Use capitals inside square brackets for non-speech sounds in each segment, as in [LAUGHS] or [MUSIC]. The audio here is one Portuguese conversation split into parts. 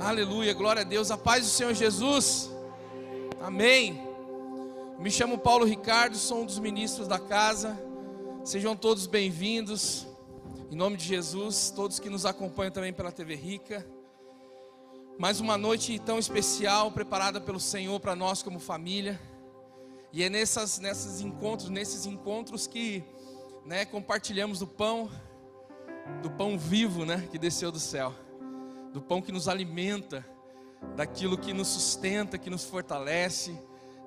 Aleluia, glória a Deus. A paz do Senhor Jesus. Amém. Me chamo Paulo Ricardo, sou um dos ministros da casa. Sejam todos bem-vindos. Em nome de Jesus, todos que nos acompanham também pela TV Rica. Mais uma noite tão especial preparada pelo Senhor para nós como família. E é nessas, nesses encontros, nesses encontros que né, compartilhamos do pão, do pão vivo, né, que desceu do céu do pão que nos alimenta, daquilo que nos sustenta, que nos fortalece.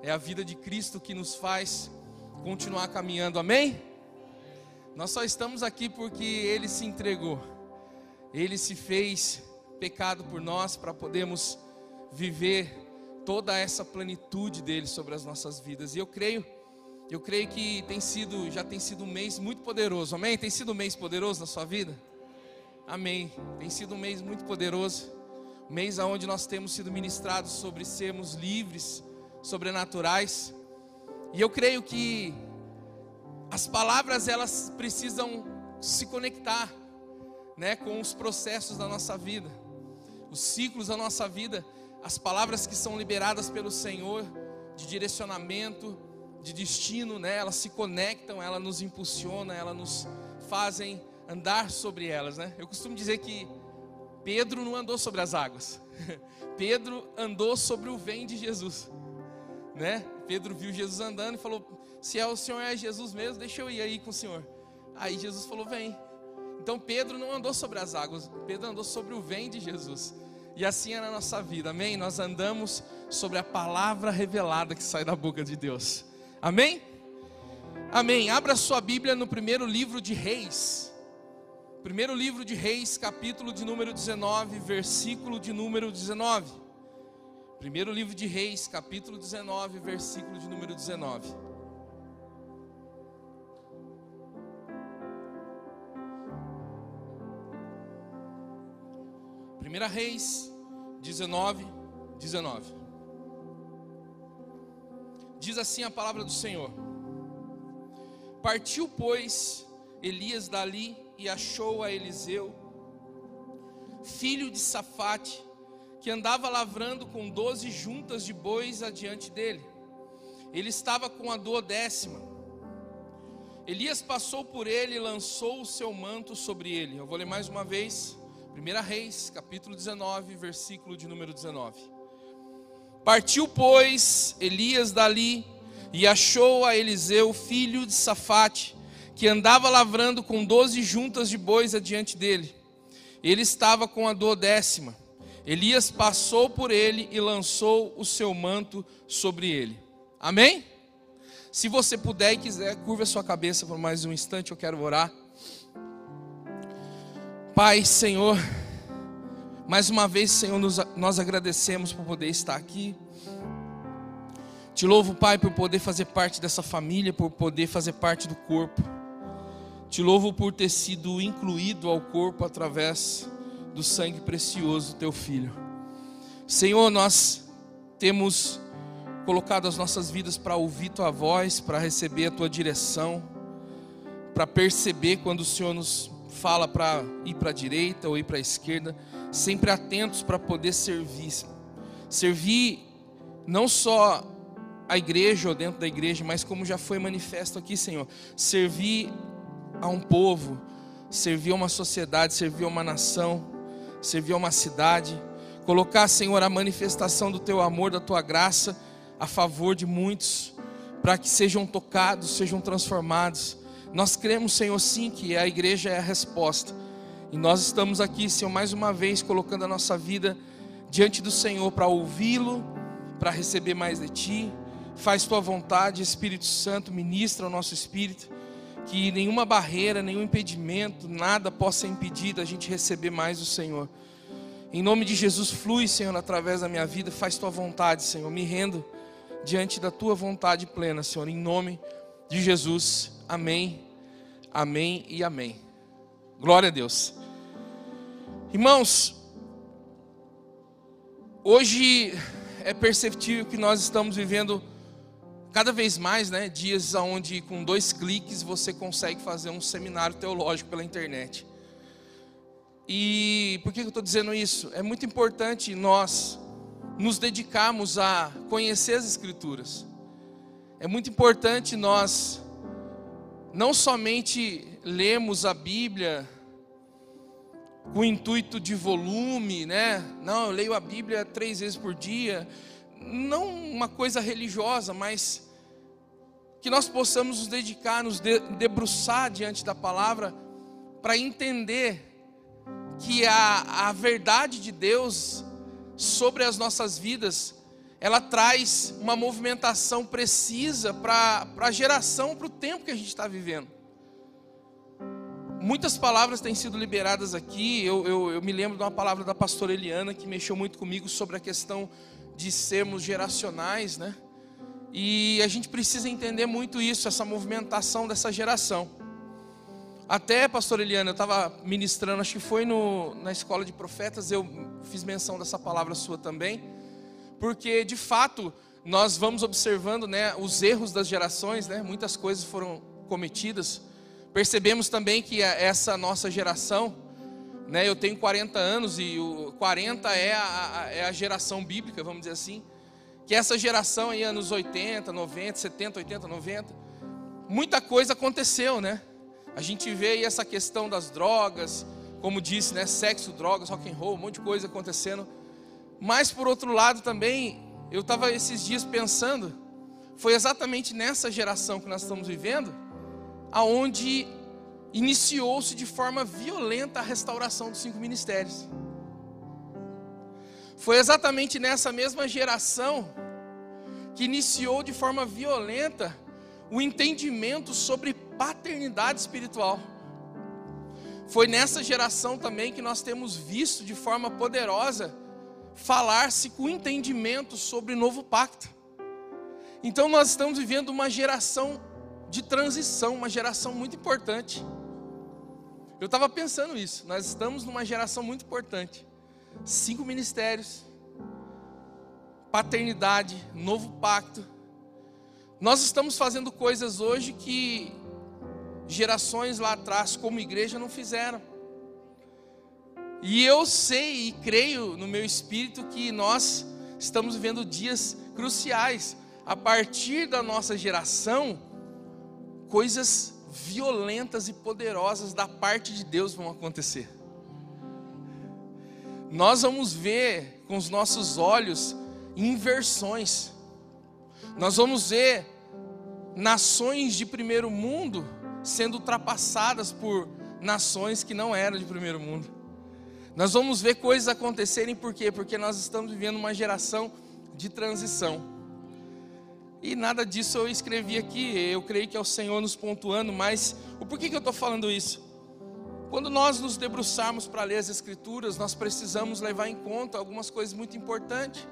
É a vida de Cristo que nos faz continuar caminhando, amém? Nós só estamos aqui porque Ele se entregou, Ele se fez pecado por nós para podermos viver toda essa plenitude dele sobre as nossas vidas. E eu creio, eu creio que tem sido, já tem sido um mês muito poderoso, amém? Tem sido um mês poderoso na sua vida? Amém. Tem sido um mês muito poderoso. Um mês onde nós temos sido ministrados sobre sermos livres, sobrenaturais. E eu creio que as palavras elas precisam se conectar, né, com os processos da nossa vida, os ciclos da nossa vida, as palavras que são liberadas pelo Senhor de direcionamento, de destino, né, elas se conectam, elas nos impulsionam, elas nos fazem andar sobre elas, né? Eu costumo dizer que Pedro não andou sobre as águas. [LAUGHS] Pedro andou sobre o vem de Jesus, né? Pedro viu Jesus andando e falou: "Se é o Senhor é Jesus mesmo, deixa eu ir aí com o Senhor". Aí Jesus falou: "Vem". Então Pedro não andou sobre as águas, Pedro andou sobre o vem de Jesus. E assim é na nossa vida, amém? Nós andamos sobre a palavra revelada que sai da boca de Deus. Amém? Amém. Abra sua Bíblia no primeiro livro de Reis. Primeiro livro de Reis, capítulo de número 19, versículo de número 19. Primeiro livro de Reis, capítulo 19, versículo de número 19. Primeira Reis 19, 19. Diz assim a palavra do Senhor: Partiu, pois, Elias dali e achou a Eliseu, filho de Safate, que andava lavrando com doze juntas de bois adiante dele. Ele estava com a duodécima. Elias passou por ele e lançou o seu manto sobre ele. Eu vou ler mais uma vez. 1 Reis, capítulo 19, versículo de número 19. Partiu, pois, Elias dali e achou a Eliseu, filho de Safate, que andava lavrando com doze juntas de bois adiante dele. Ele estava com a duodécima. Elias passou por ele e lançou o seu manto sobre ele. Amém? Se você puder e quiser, curva a sua cabeça por mais um instante, eu quero orar. Pai, Senhor, mais uma vez, Senhor, nós agradecemos por poder estar aqui. Te louvo, Pai, por poder fazer parte dessa família, por poder fazer parte do corpo. Te louvo por ter sido incluído ao corpo através do sangue precioso do teu filho. Senhor, nós temos colocado as nossas vidas para ouvir tua voz, para receber a tua direção, para perceber quando o Senhor nos fala para ir para a direita ou ir para a esquerda, sempre atentos para poder servir. Servir não só a igreja ou dentro da igreja, mas como já foi manifesto aqui, Senhor, servir a um povo, servir a uma sociedade, servir a uma nação, servir a uma cidade. Colocar, Senhor, a manifestação do teu amor, da tua graça a favor de muitos, para que sejam tocados, sejam transformados. Nós cremos, Senhor, sim, que a igreja é a resposta. E nós estamos aqui, Senhor, mais uma vez colocando a nossa vida diante do Senhor para ouvi-lo, para receber mais de ti. Faz tua vontade, Espírito Santo, ministra o nosso espírito que nenhuma barreira, nenhum impedimento, nada possa impedir da gente receber mais do Senhor. Em nome de Jesus, flui, Senhor, através da minha vida, faz tua vontade, Senhor. Me rendo diante da tua vontade plena, Senhor, em nome de Jesus. Amém, amém e amém. Glória a Deus. Irmãos, hoje é perceptível que nós estamos vivendo cada vez mais, né, dias onde com dois cliques você consegue fazer um seminário teológico pela internet. E por que eu estou dizendo isso? É muito importante nós nos dedicarmos a conhecer as Escrituras. É muito importante nós não somente lermos a Bíblia com o intuito de volume, né? Não, eu leio a Bíblia três vezes por dia. Não uma coisa religiosa, mas que nós possamos nos dedicar, nos debruçar diante da palavra, para entender que a, a verdade de Deus sobre as nossas vidas, ela traz uma movimentação precisa para a geração, para o tempo que a gente está vivendo. Muitas palavras têm sido liberadas aqui. Eu, eu, eu, me lembro de uma palavra da pastora Eliana que mexeu muito comigo sobre a questão de sermos geracionais, né? E a gente precisa entender muito isso, essa movimentação dessa geração. Até, pastor Eliana, eu estava ministrando, acho que foi no, na escola de profetas, eu fiz menção dessa palavra sua também, porque de fato nós vamos observando né, os erros das gerações, né, muitas coisas foram cometidas Percebemos também que essa nossa geração, né, eu tenho 40 anos e o 40 é a, é a geração bíblica, vamos dizer assim, que essa geração aí, anos 80, 90, 70, 80, 90, muita coisa aconteceu, né? A gente vê aí essa questão das drogas, como disse, né, sexo, drogas, rock and roll, um monte de coisa acontecendo. Mas por outro lado também, eu estava esses dias pensando, foi exatamente nessa geração que nós estamos vivendo, aonde iniciou-se de forma violenta a restauração dos cinco ministérios. Foi exatamente nessa mesma geração que iniciou de forma violenta o entendimento sobre paternidade espiritual. Foi nessa geração também que nós temos visto de forma poderosa falar-se com entendimento sobre novo pacto. Então nós estamos vivendo uma geração de transição, uma geração muito importante. Eu estava pensando isso, nós estamos numa geração muito importante. Cinco ministérios, paternidade, novo pacto. Nós estamos fazendo coisas hoje que gerações lá atrás, como igreja, não fizeram. E eu sei e creio no meu espírito que nós estamos vivendo dias cruciais. A partir da nossa geração, coisas violentas e poderosas da parte de Deus vão acontecer. Nós vamos ver com os nossos olhos inversões. Nós vamos ver nações de primeiro mundo sendo ultrapassadas por nações que não eram de primeiro mundo. Nós vamos ver coisas acontecerem por quê? Porque nós estamos vivendo uma geração de transição. E nada disso eu escrevi aqui, eu creio que é o Senhor nos pontuando, mas o porquê que eu estou falando isso? Quando nós nos debruçarmos para ler as Escrituras, nós precisamos levar em conta algumas coisas muito importantes.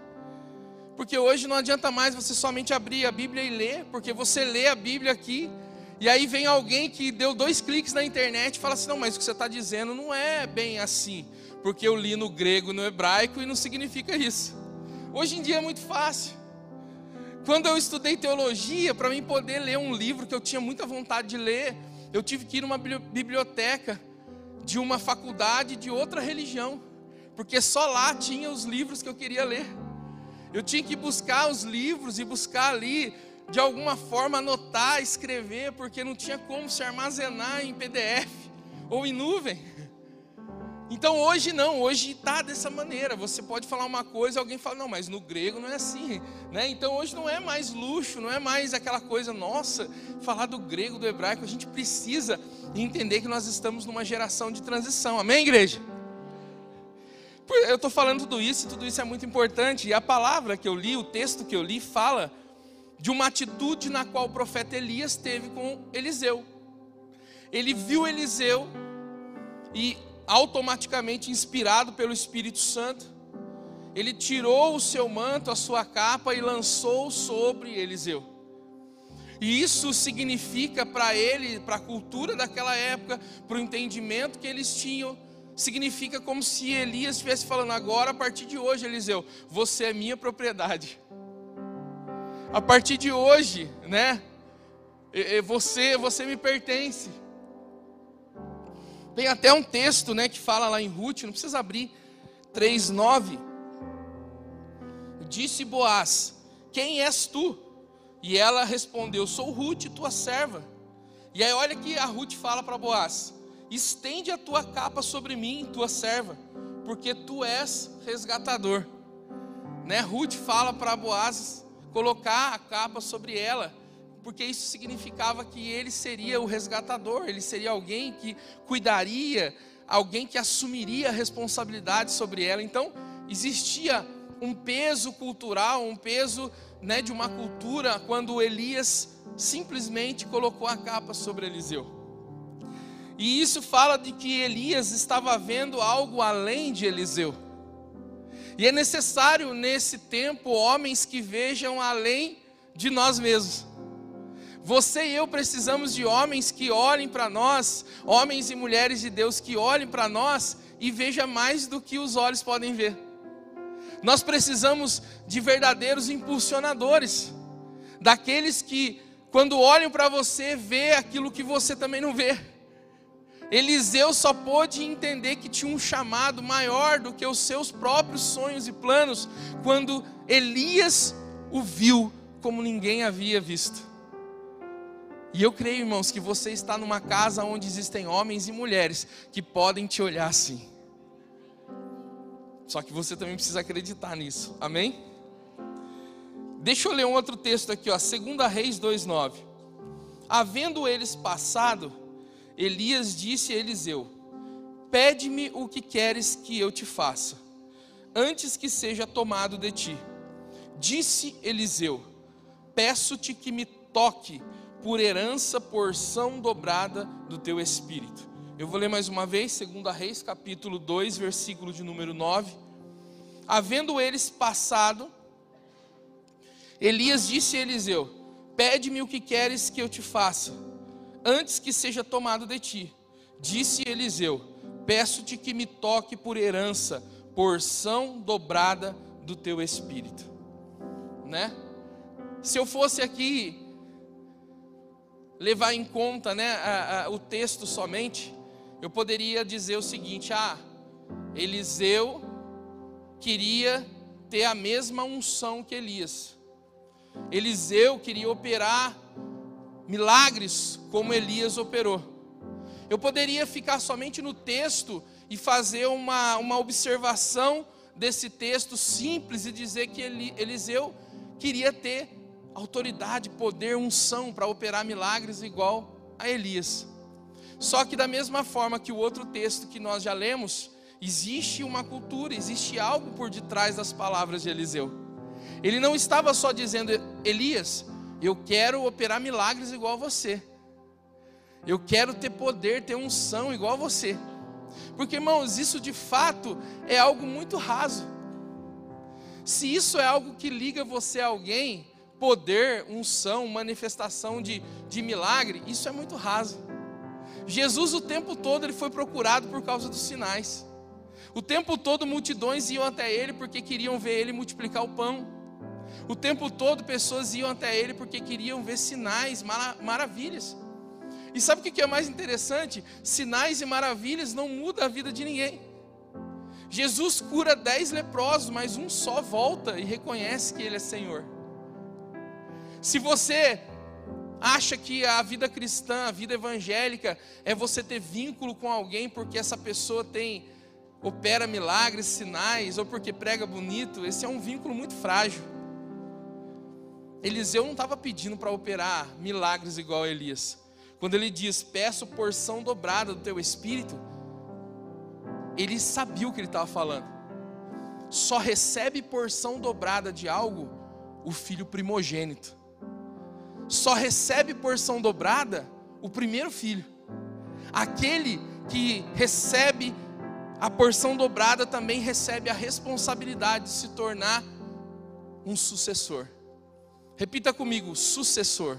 Porque hoje não adianta mais você somente abrir a Bíblia e ler, porque você lê a Bíblia aqui, e aí vem alguém que deu dois cliques na internet e fala assim: não, mas o que você está dizendo não é bem assim, porque eu li no grego, no hebraico e não significa isso. Hoje em dia é muito fácil. Quando eu estudei teologia, para mim poder ler um livro que eu tinha muita vontade de ler, eu tive que ir numa biblioteca de uma faculdade de outra religião, porque só lá tinha os livros que eu queria ler. Eu tinha que buscar os livros e buscar ali, de alguma forma, anotar, escrever, porque não tinha como se armazenar em PDF ou em nuvem. Então hoje não, hoje está dessa maneira. Você pode falar uma coisa, alguém fala, não, mas no grego não é assim. Né? Então hoje não é mais luxo, não é mais aquela coisa, nossa, falar do grego, do hebraico. A gente precisa entender que nós estamos numa geração de transição. Amém, igreja? Eu estou falando tudo isso, e tudo isso é muito importante. E a palavra que eu li, o texto que eu li, fala de uma atitude na qual o profeta Elias teve com Eliseu. Ele viu Eliseu e automaticamente inspirado pelo Espírito Santo, ele tirou o seu manto, a sua capa e lançou sobre Eliseu. E isso significa para ele, para a cultura daquela época, para o entendimento que eles tinham, significa como se Elias estivesse falando agora, a partir de hoje, Eliseu, você é minha propriedade. A partir de hoje, né? Você, você me pertence. Tem até um texto, né, que fala lá em Ruth, não precisa abrir, 3:9. Disse Boaz: Quem és tu? E ela respondeu: Sou Ruth, tua serva. E aí olha que a Ruth fala para Boaz: Estende a tua capa sobre mim, tua serva, porque tu és resgatador. Né? Ruth fala para Boaz colocar a capa sobre ela, porque isso significava que ele seria o resgatador, ele seria alguém que cuidaria, alguém que assumiria a responsabilidade sobre ela. Então, existia um peso cultural, um peso né, de uma cultura, quando Elias simplesmente colocou a capa sobre Eliseu. E isso fala de que Elias estava vendo algo além de Eliseu. E é necessário nesse tempo homens que vejam além de nós mesmos. Você e eu precisamos de homens que olhem para nós, homens e mulheres de Deus que olhem para nós e vejam mais do que os olhos podem ver. Nós precisamos de verdadeiros impulsionadores, daqueles que, quando olham para você, vê aquilo que você também não vê. Eliseu só pôde entender que tinha um chamado maior do que os seus próprios sonhos e planos, quando Elias o viu como ninguém havia visto. E eu creio, irmãos, que você está numa casa onde existem homens e mulheres que podem te olhar assim. Só que você também precisa acreditar nisso. Amém? Deixa eu ler um outro texto aqui, ó, 2 Reis 2:9. Havendo eles passado, Elias disse a Eliseu: Pede-me o que queres que eu te faça, antes que seja tomado de ti. Disse Eliseu: Peço-te que me toque por herança porção dobrada do teu espírito. Eu vou ler mais uma vez, 2 Reis, capítulo 2, versículo de número 9. Havendo eles passado, Elias disse a Eliseu: Pede-me o que queres que eu te faça, antes que seja tomado de ti. Disse Eliseu: Peço-te que me toque por herança, porção dobrada do teu espírito. Né? Se eu fosse aqui levar em conta né, a, a, o texto somente, eu poderia dizer o seguinte: ah, Eliseu queria ter a mesma unção que Elias. Eliseu queria operar milagres como Elias operou. Eu poderia ficar somente no texto e fazer uma, uma observação desse texto simples e dizer que Eliseu queria ter autoridade, poder, unção para operar milagres igual a Elias. Só que da mesma forma que o outro texto que nós já lemos, existe uma cultura, existe algo por detrás das palavras de Eliseu. Ele não estava só dizendo, Elias, eu quero operar milagres igual a você. Eu quero ter poder, ter unção igual a você. Porque, irmãos, isso de fato é algo muito raso. Se isso é algo que liga você a alguém, poder, unção, manifestação de, de milagre, isso é muito raso. Jesus o tempo todo ele foi procurado por causa dos sinais. O tempo todo multidões iam até ele porque queriam ver ele multiplicar o pão. O tempo todo pessoas iam até ele porque queriam ver sinais, maravilhas. E sabe o que é mais interessante? Sinais e maravilhas não mudam a vida de ninguém. Jesus cura dez leprosos, mas um só volta e reconhece que ele é Senhor. Se você acha que a vida cristã, a vida evangélica é você ter vínculo com alguém porque essa pessoa tem opera milagres, sinais ou porque prega bonito, esse é um vínculo muito frágil. Eliseu não estava pedindo para operar milagres igual a Elias. Quando ele diz: "Peço porção dobrada do teu espírito", ele sabia o que ele estava falando. Só recebe porção dobrada de algo o filho primogênito só recebe porção dobrada o primeiro filho. Aquele que recebe a porção dobrada também recebe a responsabilidade de se tornar um sucessor. Repita comigo: sucessor.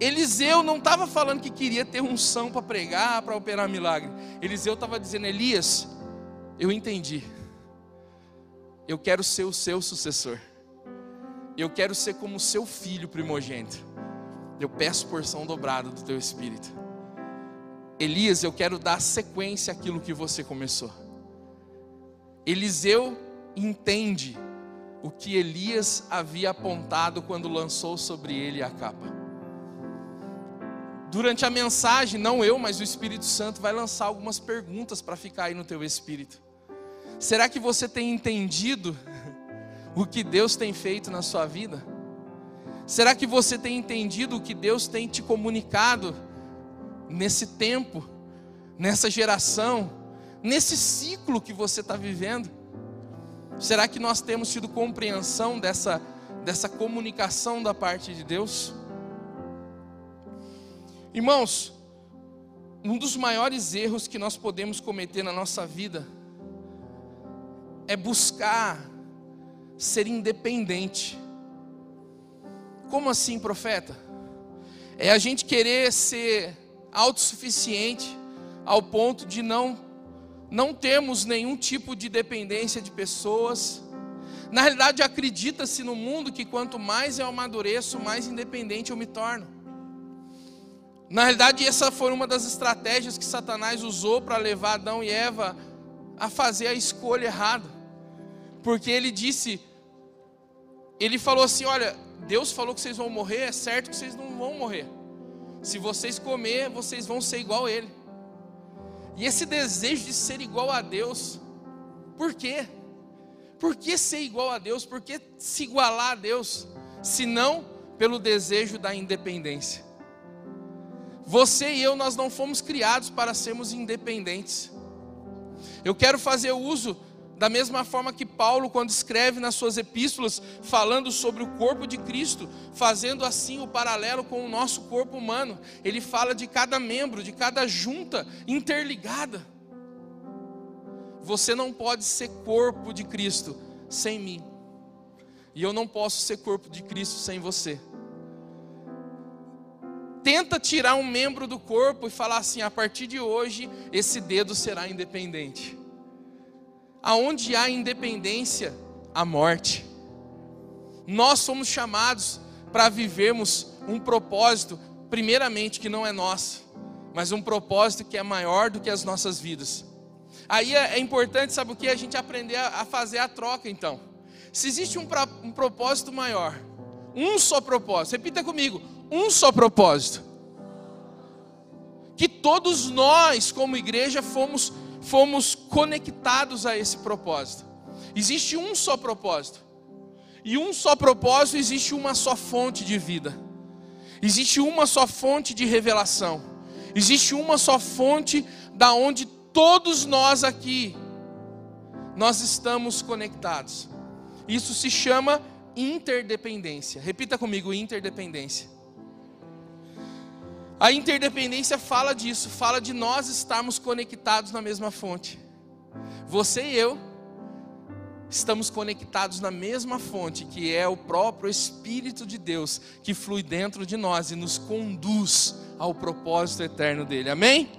Eliseu não estava falando que queria ter unção para pregar, para operar milagre. Eliseu estava dizendo: Elias, eu entendi. Eu quero ser o seu sucessor. Eu quero ser como seu filho primogênito. Eu peço porção dobrada do teu espírito. Elias, eu quero dar sequência àquilo que você começou. Eliseu entende o que Elias havia apontado quando lançou sobre ele a capa. Durante a mensagem, não eu, mas o Espírito Santo vai lançar algumas perguntas para ficar aí no teu espírito. Será que você tem entendido o que Deus tem feito na sua vida? Será que você tem entendido o que Deus tem te comunicado nesse tempo, nessa geração, nesse ciclo que você está vivendo? Será que nós temos tido compreensão dessa, dessa comunicação da parte de Deus? Irmãos, um dos maiores erros que nós podemos cometer na nossa vida é buscar ser independente. Como assim, profeta? É a gente querer ser autossuficiente ao ponto de não não termos nenhum tipo de dependência de pessoas. Na realidade, acredita-se no mundo que quanto mais eu amadureço, mais independente eu me torno. Na realidade, essa foi uma das estratégias que Satanás usou para levar Adão e Eva a fazer a escolha errada. Porque ele disse, ele falou assim: Olha, Deus falou que vocês vão morrer, é certo que vocês não vão morrer. Se vocês comer, vocês vão ser igual a Ele. E esse desejo de ser igual a Deus, por quê? Por que ser igual a Deus? Por que se igualar a Deus? Se não pelo desejo da independência. Você e eu, nós não fomos criados para sermos independentes. Eu quero fazer uso da mesma forma que Paulo, quando escreve nas suas epístolas, falando sobre o corpo de Cristo, fazendo assim o paralelo com o nosso corpo humano, ele fala de cada membro, de cada junta interligada. Você não pode ser corpo de Cristo sem mim, e eu não posso ser corpo de Cristo sem você tenta tirar um membro do corpo e falar assim: a partir de hoje, esse dedo será independente. Aonde há independência, há morte. Nós somos chamados para vivermos um propósito, primeiramente, que não é nosso, mas um propósito que é maior do que as nossas vidas. Aí é, é importante, sabe o que? A gente aprender a fazer a troca, então. Se existe um, um propósito maior, um só propósito, repita comigo: um só propósito. Que todos nós, como igreja, fomos, fomos conectados a esse propósito. Existe um só propósito. E um só propósito existe uma só fonte de vida. Existe uma só fonte de revelação. Existe uma só fonte da onde todos nós aqui nós estamos conectados. Isso se chama interdependência. Repita comigo, interdependência. A interdependência fala disso, fala de nós estarmos conectados na mesma fonte. Você e eu estamos conectados na mesma fonte, que é o próprio Espírito de Deus, que flui dentro de nós e nos conduz ao propósito eterno dele. Amém?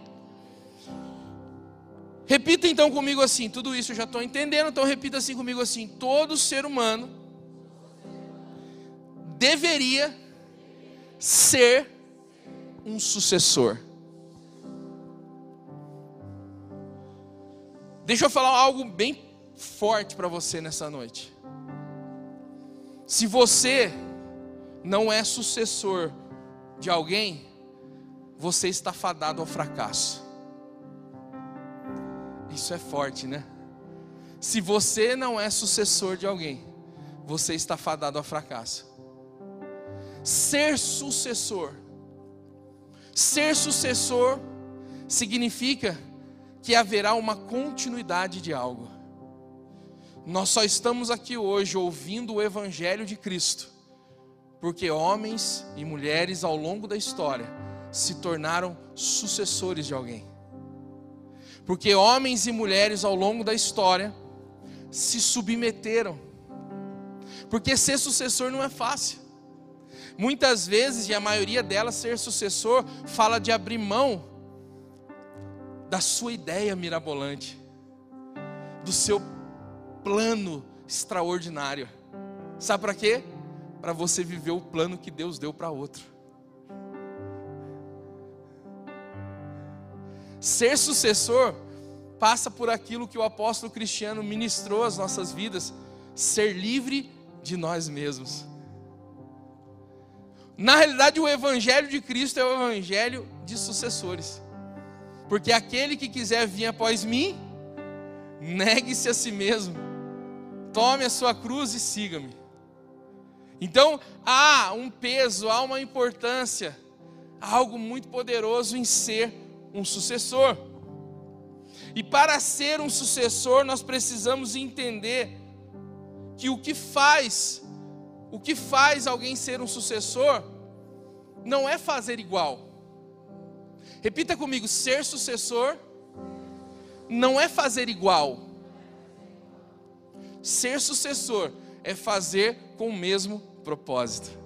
Repita então comigo assim, tudo isso eu já estou entendendo, então repita assim comigo assim: todo ser humano deveria ser um sucessor. Deixa eu falar algo bem forte para você nessa noite. Se você não é sucessor de alguém, você está fadado ao fracasso. Isso é forte, né? Se você não é sucessor de alguém, você está fadado ao fracasso. Ser sucessor Ser sucessor significa que haverá uma continuidade de algo. Nós só estamos aqui hoje ouvindo o Evangelho de Cristo, porque homens e mulheres ao longo da história se tornaram sucessores de alguém. Porque homens e mulheres ao longo da história se submeteram. Porque ser sucessor não é fácil. Muitas vezes, e a maioria delas, ser sucessor fala de abrir mão da sua ideia mirabolante, do seu plano extraordinário. Sabe para quê? Para você viver o plano que Deus deu para outro. Ser sucessor passa por aquilo que o apóstolo Cristiano ministrou às nossas vidas: ser livre de nós mesmos. Na realidade, o evangelho de Cristo é o evangelho de sucessores. Porque aquele que quiser vir após mim, negue-se a si mesmo, tome a sua cruz e siga-me. Então, há um peso, há uma importância, há algo muito poderoso em ser um sucessor. E para ser um sucessor, nós precisamos entender que o que faz, o que faz alguém ser um sucessor, não é fazer igual. Repita comigo: ser sucessor não é fazer igual. Ser sucessor é fazer com o mesmo propósito.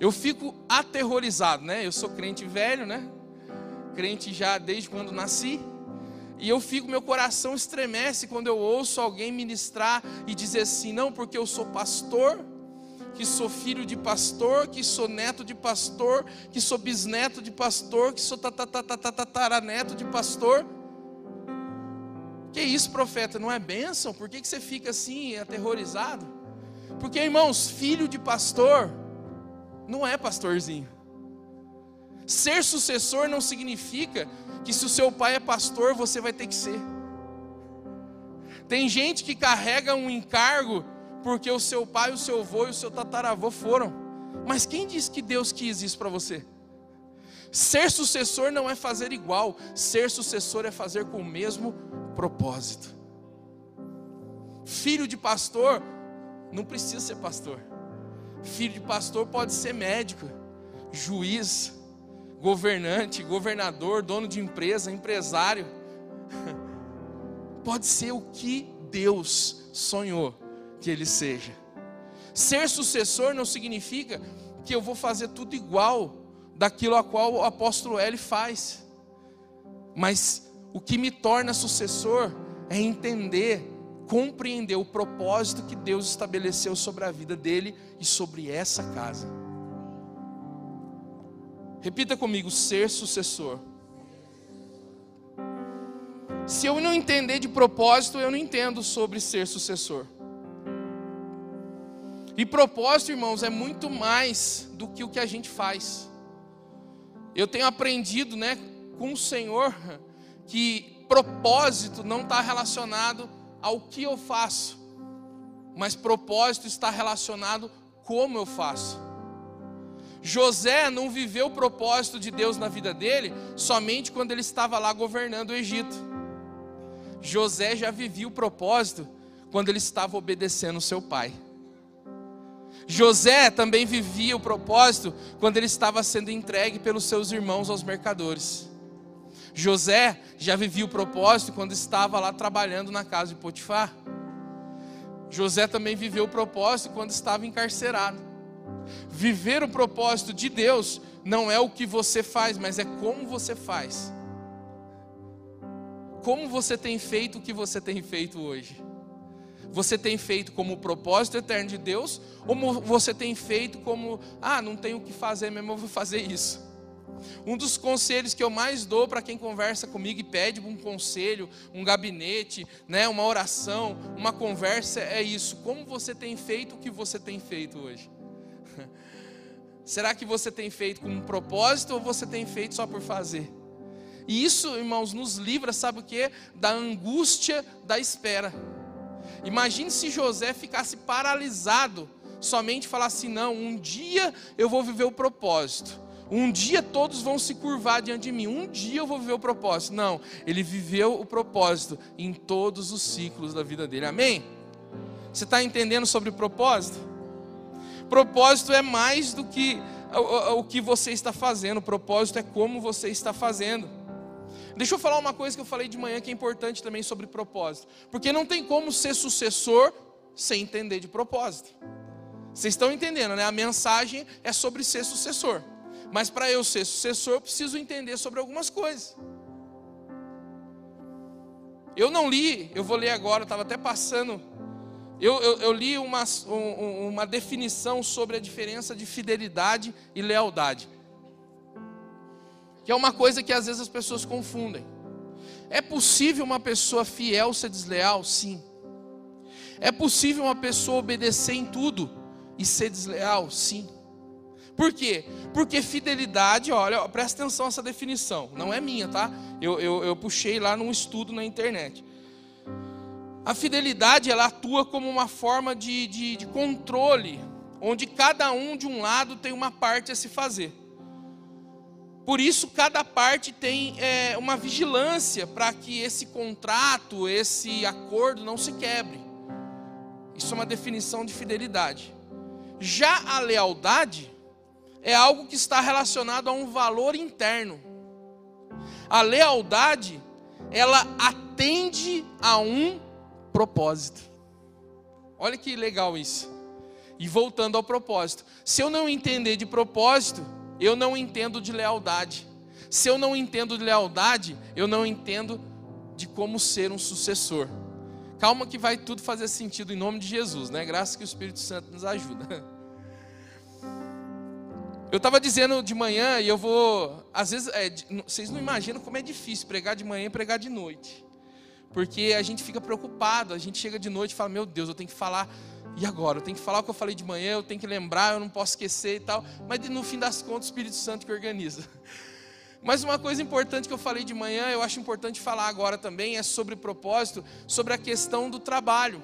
Eu fico aterrorizado, né? Eu sou crente velho, né? Crente já desde quando nasci. E eu fico, meu coração estremece quando eu ouço alguém ministrar e dizer assim: não, porque eu sou pastor, que sou filho de pastor, que sou neto de pastor, que sou bisneto de pastor, que sou tataraneto de pastor. Que isso, profeta, não é bênção? Por que, que você fica assim, aterrorizado? Porque, irmãos, filho de pastor não é pastorzinho. Ser sucessor não significa que se o seu pai é pastor, você vai ter que ser. Tem gente que carrega um encargo porque o seu pai, o seu avô e o seu tataravô foram. Mas quem disse que Deus quis isso para você? Ser sucessor não é fazer igual, ser sucessor é fazer com o mesmo propósito. Filho de pastor não precisa ser pastor. Filho de pastor pode ser médico, juiz, governante, governador, dono de empresa, empresário. [LAUGHS] Pode ser o que Deus sonhou que ele seja. Ser sucessor não significa que eu vou fazer tudo igual daquilo a qual o apóstolo L faz. Mas o que me torna sucessor é entender, compreender o propósito que Deus estabeleceu sobre a vida dele e sobre essa casa. Repita comigo: ser sucessor. Se eu não entender de propósito, eu não entendo sobre ser sucessor. E propósito, irmãos, é muito mais do que o que a gente faz. Eu tenho aprendido, né, com o Senhor, que propósito não está relacionado ao que eu faço, mas propósito está relacionado como eu faço. José não viveu o propósito de Deus na vida dele somente quando ele estava lá governando o Egito. José já vivia o propósito quando ele estava obedecendo seu pai. José também vivia o propósito quando ele estava sendo entregue pelos seus irmãos aos mercadores. José já vivia o propósito quando estava lá trabalhando na casa de Potifar. José também viveu o propósito quando estava encarcerado. Viver o propósito de Deus não é o que você faz, mas é como você faz. Como você tem feito o que você tem feito hoje? Você tem feito como propósito eterno de Deus, ou você tem feito como, ah, não tenho o que fazer mesmo, eu vou fazer isso? Um dos conselhos que eu mais dou para quem conversa comigo e pede um conselho, um gabinete, né, uma oração, uma conversa, é isso: como você tem feito o que você tem feito hoje? [LAUGHS] Será que você tem feito com um propósito ou você tem feito só por fazer? E isso, irmãos, nos livra, sabe o que? Da angústia da espera. Imagine se José ficasse paralisado, somente falasse: não, um dia eu vou viver o propósito. Um dia todos vão se curvar diante de mim. Um dia eu vou viver o propósito. Não, ele viveu o propósito em todos os ciclos da vida dele. Amém? Você está entendendo sobre o propósito? Propósito é mais do que o, o que você está fazendo, o propósito é como você está fazendo. Deixa eu falar uma coisa que eu falei de manhã que é importante também sobre propósito. Porque não tem como ser sucessor sem entender de propósito. Vocês estão entendendo, né? A mensagem é sobre ser sucessor. Mas para eu ser sucessor, eu preciso entender sobre algumas coisas. Eu não li, eu vou ler agora, estava até passando eu, eu, eu li uma, um, uma definição sobre a diferença de fidelidade e lealdade. Que é uma coisa que às vezes as pessoas confundem. É possível uma pessoa fiel ser desleal? Sim. É possível uma pessoa obedecer em tudo e ser desleal? Sim. Por quê? Porque fidelidade, olha, presta atenção essa definição, não é minha, tá? Eu, eu, eu puxei lá num estudo na internet. A fidelidade, ela atua como uma forma de, de, de controle, onde cada um de um lado tem uma parte a se fazer. Por isso, cada parte tem é, uma vigilância para que esse contrato, esse acordo não se quebre. Isso é uma definição de fidelidade. Já a lealdade é algo que está relacionado a um valor interno. A lealdade, ela atende a um propósito. Olha que legal isso. E voltando ao propósito. Se eu não entender de propósito, eu não entendo de lealdade. Se eu não entendo de lealdade, eu não entendo de como ser um sucessor. Calma que vai tudo fazer sentido em nome de Jesus, né? Graças que o Espírito Santo nos ajuda. [LAUGHS] Eu estava dizendo de manhã e eu vou. Às vezes, é, vocês não imaginam como é difícil pregar de manhã e pregar de noite. Porque a gente fica preocupado, a gente chega de noite e fala: Meu Deus, eu tenho que falar. E agora? Eu tenho que falar o que eu falei de manhã, eu tenho que lembrar, eu não posso esquecer e tal. Mas no fim das contas, o Espírito Santo que organiza. [LAUGHS] Mas uma coisa importante que eu falei de manhã, eu acho importante falar agora também, é sobre propósito, sobre a questão do trabalho.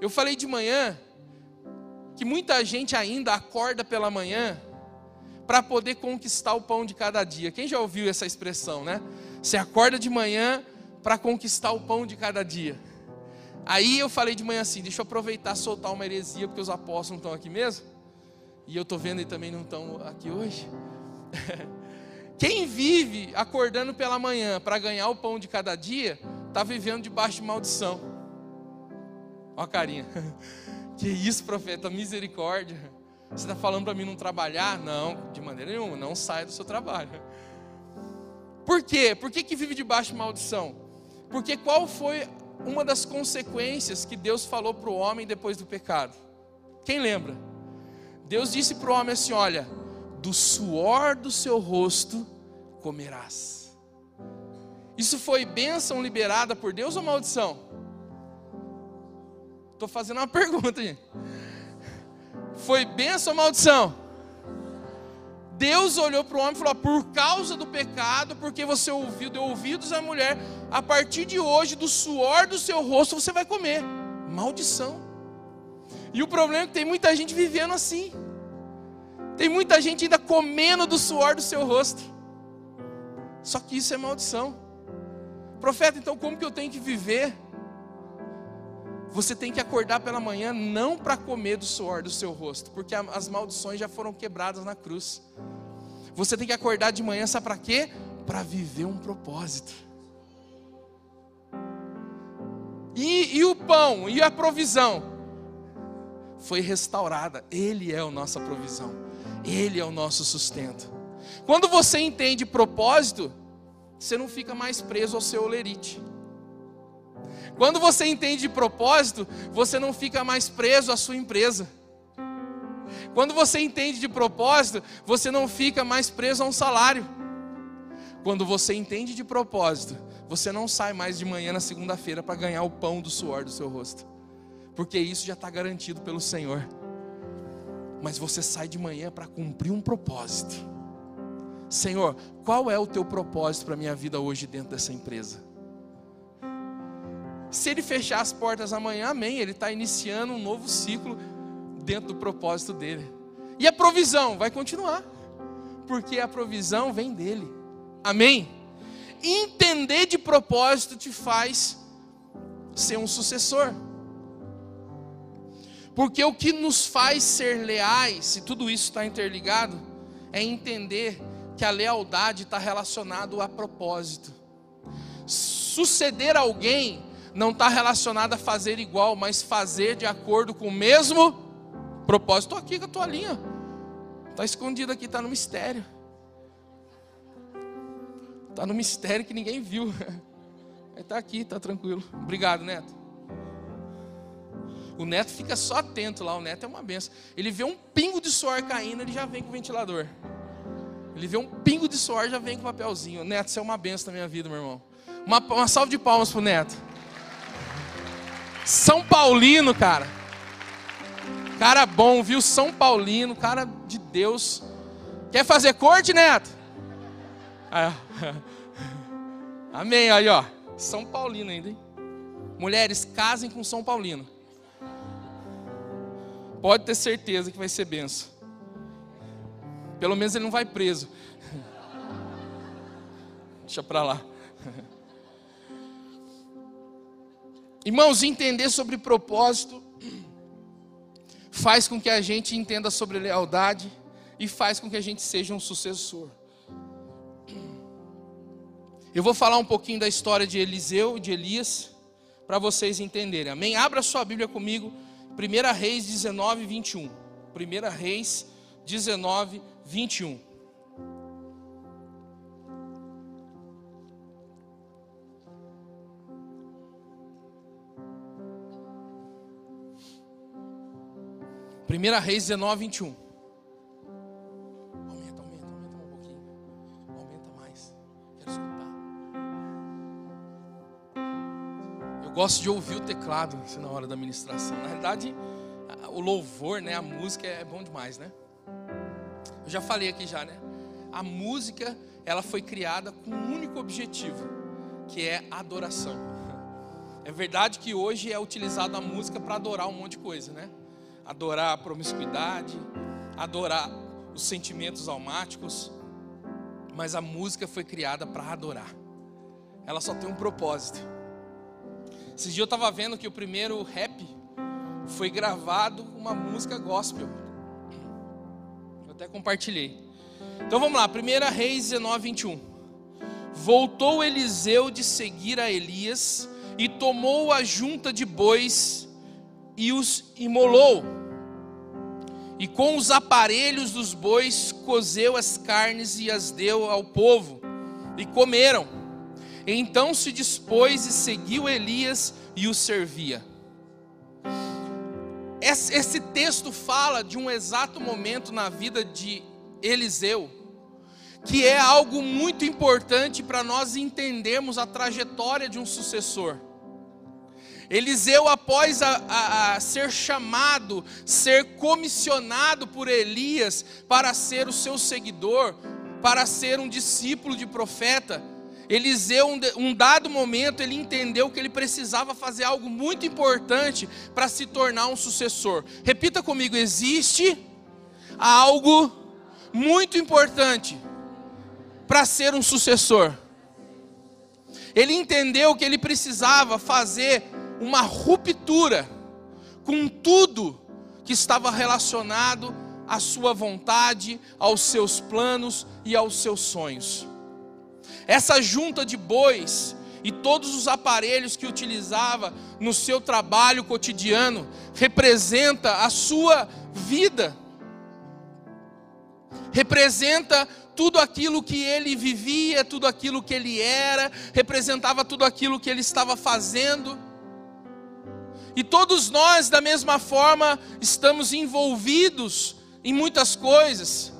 Eu falei de manhã que muita gente ainda acorda pela manhã para poder conquistar o pão de cada dia. Quem já ouviu essa expressão, né? Você acorda de manhã para conquistar o pão de cada dia. Aí eu falei de manhã assim, deixa eu aproveitar soltar uma heresia, porque os apóstolos não estão aqui mesmo. E eu estou vendo e também não estão aqui hoje. [LAUGHS] Quem vive acordando pela manhã para ganhar o pão de cada dia, está vivendo debaixo de maldição. Ó a carinha. [LAUGHS] Que isso, profeta, misericórdia. Você está falando para mim não trabalhar? Não, de maneira nenhuma, não saia do seu trabalho. Por quê? Por que, que vive debaixo de maldição? Porque qual foi uma das consequências que Deus falou para o homem depois do pecado? Quem lembra? Deus disse para o homem assim: Olha, do suor do seu rosto comerás. Isso foi bênção liberada por Deus ou maldição? Estou fazendo uma [LAUGHS] pergunta, gente. Foi bênção ou maldição? Deus olhou para o homem e falou: por causa do pecado, porque você ouviu, deu ouvidos à mulher, a partir de hoje, do suor do seu rosto, você vai comer. Maldição. E o problema é que tem muita gente vivendo assim. Tem muita gente ainda comendo do suor do seu rosto. Só que isso é maldição. Profeta, então como que eu tenho que viver? Você tem que acordar pela manhã não para comer do suor do seu rosto, porque as maldições já foram quebradas na cruz. Você tem que acordar de manhã, sabe para quê? Para viver um propósito. E, e o pão e a provisão foi restaurada. Ele é a nossa provisão, Ele é o nosso sustento. Quando você entende propósito, você não fica mais preso ao seu olerite. Quando você entende de propósito, você não fica mais preso à sua empresa. Quando você entende de propósito, você não fica mais preso a um salário. Quando você entende de propósito, você não sai mais de manhã na segunda-feira para ganhar o pão do suor do seu rosto, porque isso já está garantido pelo Senhor. Mas você sai de manhã para cumprir um propósito. Senhor, qual é o teu propósito para a minha vida hoje dentro dessa empresa? Se ele fechar as portas amanhã, amém. Ele está iniciando um novo ciclo dentro do propósito dele. E a provisão vai continuar, porque a provisão vem dele. Amém? Entender de propósito te faz ser um sucessor. Porque o que nos faz ser leais, se tudo isso está interligado, é entender que a lealdade está relacionado a propósito. Suceder alguém não está relacionado a fazer igual, mas fazer de acordo com o mesmo propósito. Estou aqui com a tua linha. Está escondido aqui, está no mistério. Está no mistério que ninguém viu. [LAUGHS] Está aqui, está tranquilo. Obrigado, Neto. O Neto fica só atento lá. O Neto é uma benção. Ele vê um pingo de suor caindo, ele já vem com o ventilador. Ele vê um pingo de suor, já vem com papelzinho. Neto, você é uma benção na minha vida, meu irmão. Uma, uma salva de palmas pro Neto. São Paulino, cara. Cara bom, viu? São Paulino, cara de Deus. Quer fazer corte, Neto? Ah, [LAUGHS] amém, aí ó. São Paulino ainda, hein? Mulheres, casem com São Paulino. Pode ter certeza que vai ser benção. Pelo menos ele não vai preso. [LAUGHS] Deixa para lá. Irmãos, entender sobre propósito faz com que a gente entenda sobre lealdade e faz com que a gente seja um sucessor. Eu vou falar um pouquinho da história de Eliseu e de Elias para vocês entenderem. Amém? Abra sua Bíblia comigo, 1 Reis 19, 21. 1 Reis 19, 21. Primeira Reis 19, 21. Aumenta, aumenta, aumenta um pouquinho. Aumenta mais. Quero escutar. Eu gosto de ouvir o teclado assim, na hora da ministração. Na realidade, o louvor, né, a música é bom demais, né? Eu já falei aqui já, né? A música, ela foi criada com um único objetivo, que é adoração. [LAUGHS] É verdade que hoje é utilizada a música para adorar um monte de coisa, né? Adorar a promiscuidade, adorar os sentimentos almáticos, mas a música foi criada para adorar. Ela só tem um propósito. Esse dia eu estava vendo que o primeiro rap foi gravado uma música gospel. Eu até compartilhei. Então vamos lá, 1 Reis 19, 21. Voltou Eliseu de seguir a Elias e tomou a junta de bois e os imolou e com os aparelhos dos bois cozeu as carnes e as deu ao povo, e comeram. Então se dispôs e seguiu Elias e o servia. Esse texto fala de um exato momento na vida de Eliseu, que é algo muito importante para nós entendermos a trajetória de um sucessor. Eliseu, após a, a, a, ser chamado, ser comissionado por Elias para ser o seu seguidor, para ser um discípulo de profeta, Eliseu, um, um dado momento, ele entendeu que ele precisava fazer algo muito importante para se tornar um sucessor. Repita comigo: existe algo muito importante para ser um sucessor. Ele entendeu que ele precisava fazer uma ruptura com tudo que estava relacionado à sua vontade, aos seus planos e aos seus sonhos. Essa junta de bois e todos os aparelhos que utilizava no seu trabalho cotidiano representa a sua vida. Representa tudo aquilo que ele vivia, tudo aquilo que ele era, representava tudo aquilo que ele estava fazendo. E todos nós, da mesma forma, estamos envolvidos em muitas coisas.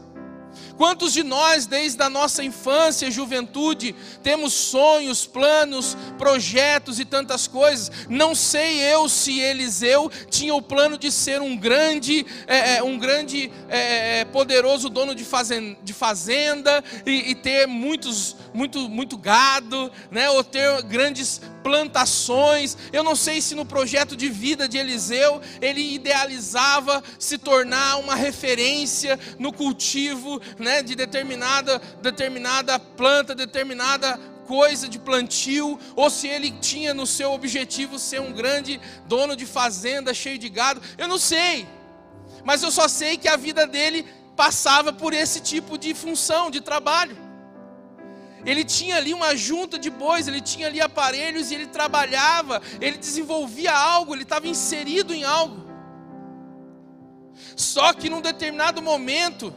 Quantos de nós, desde a nossa infância e juventude, temos sonhos, planos, projetos e tantas coisas? Não sei eu se Eliseu tinha o plano de ser um grande, é, é um grande, é, é, poderoso dono de fazenda, de fazenda e, e, ter muitos, muito, muito gado, né? Ou ter grandes plantações. Eu não sei se no projeto de vida de Eliseu ele idealizava se tornar uma referência no cultivo, né? de determinada, determinada planta, determinada coisa de plantio, ou se ele tinha no seu objetivo ser um grande dono de fazenda cheio de gado, eu não sei. Mas eu só sei que a vida dele passava por esse tipo de função, de trabalho. Ele tinha ali uma junta de bois, ele tinha ali aparelhos e ele trabalhava, ele desenvolvia algo, ele estava inserido em algo. Só que num determinado momento,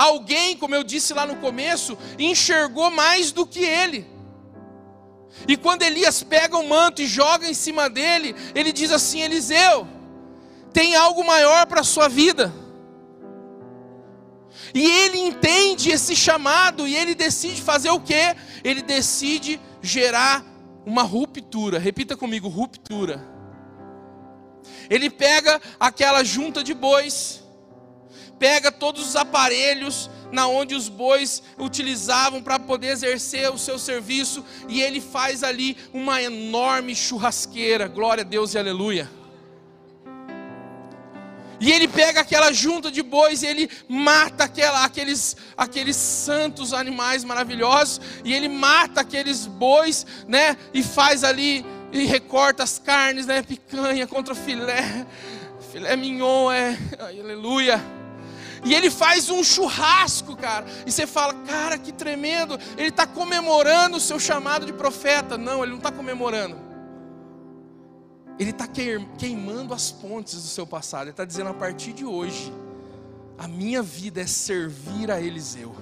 Alguém, como eu disse lá no começo, enxergou mais do que ele. E quando Elias pega o manto e joga em cima dele, ele diz assim: Eliseu, tem algo maior para a sua vida. E ele entende esse chamado e ele decide fazer o quê? Ele decide gerar uma ruptura. Repita comigo, ruptura. Ele pega aquela junta de bois, pega todos os aparelhos na onde os bois utilizavam para poder exercer o seu serviço e ele faz ali uma enorme churrasqueira. Glória a Deus e aleluia. E ele pega aquela junta de bois e ele mata aquela, aqueles, aqueles santos animais maravilhosos. E ele mata aqueles bois, né? E faz ali, e recorta as carnes, né? Picanha contra filé. Filé mignon, é. Aleluia. E ele faz um churrasco, cara. E você fala, cara, que tremendo. Ele está comemorando o seu chamado de profeta. Não, ele não está comemorando. Ele está queimando as pontes do seu passado. Ele está dizendo: a partir de hoje, a minha vida é servir a Eliseu.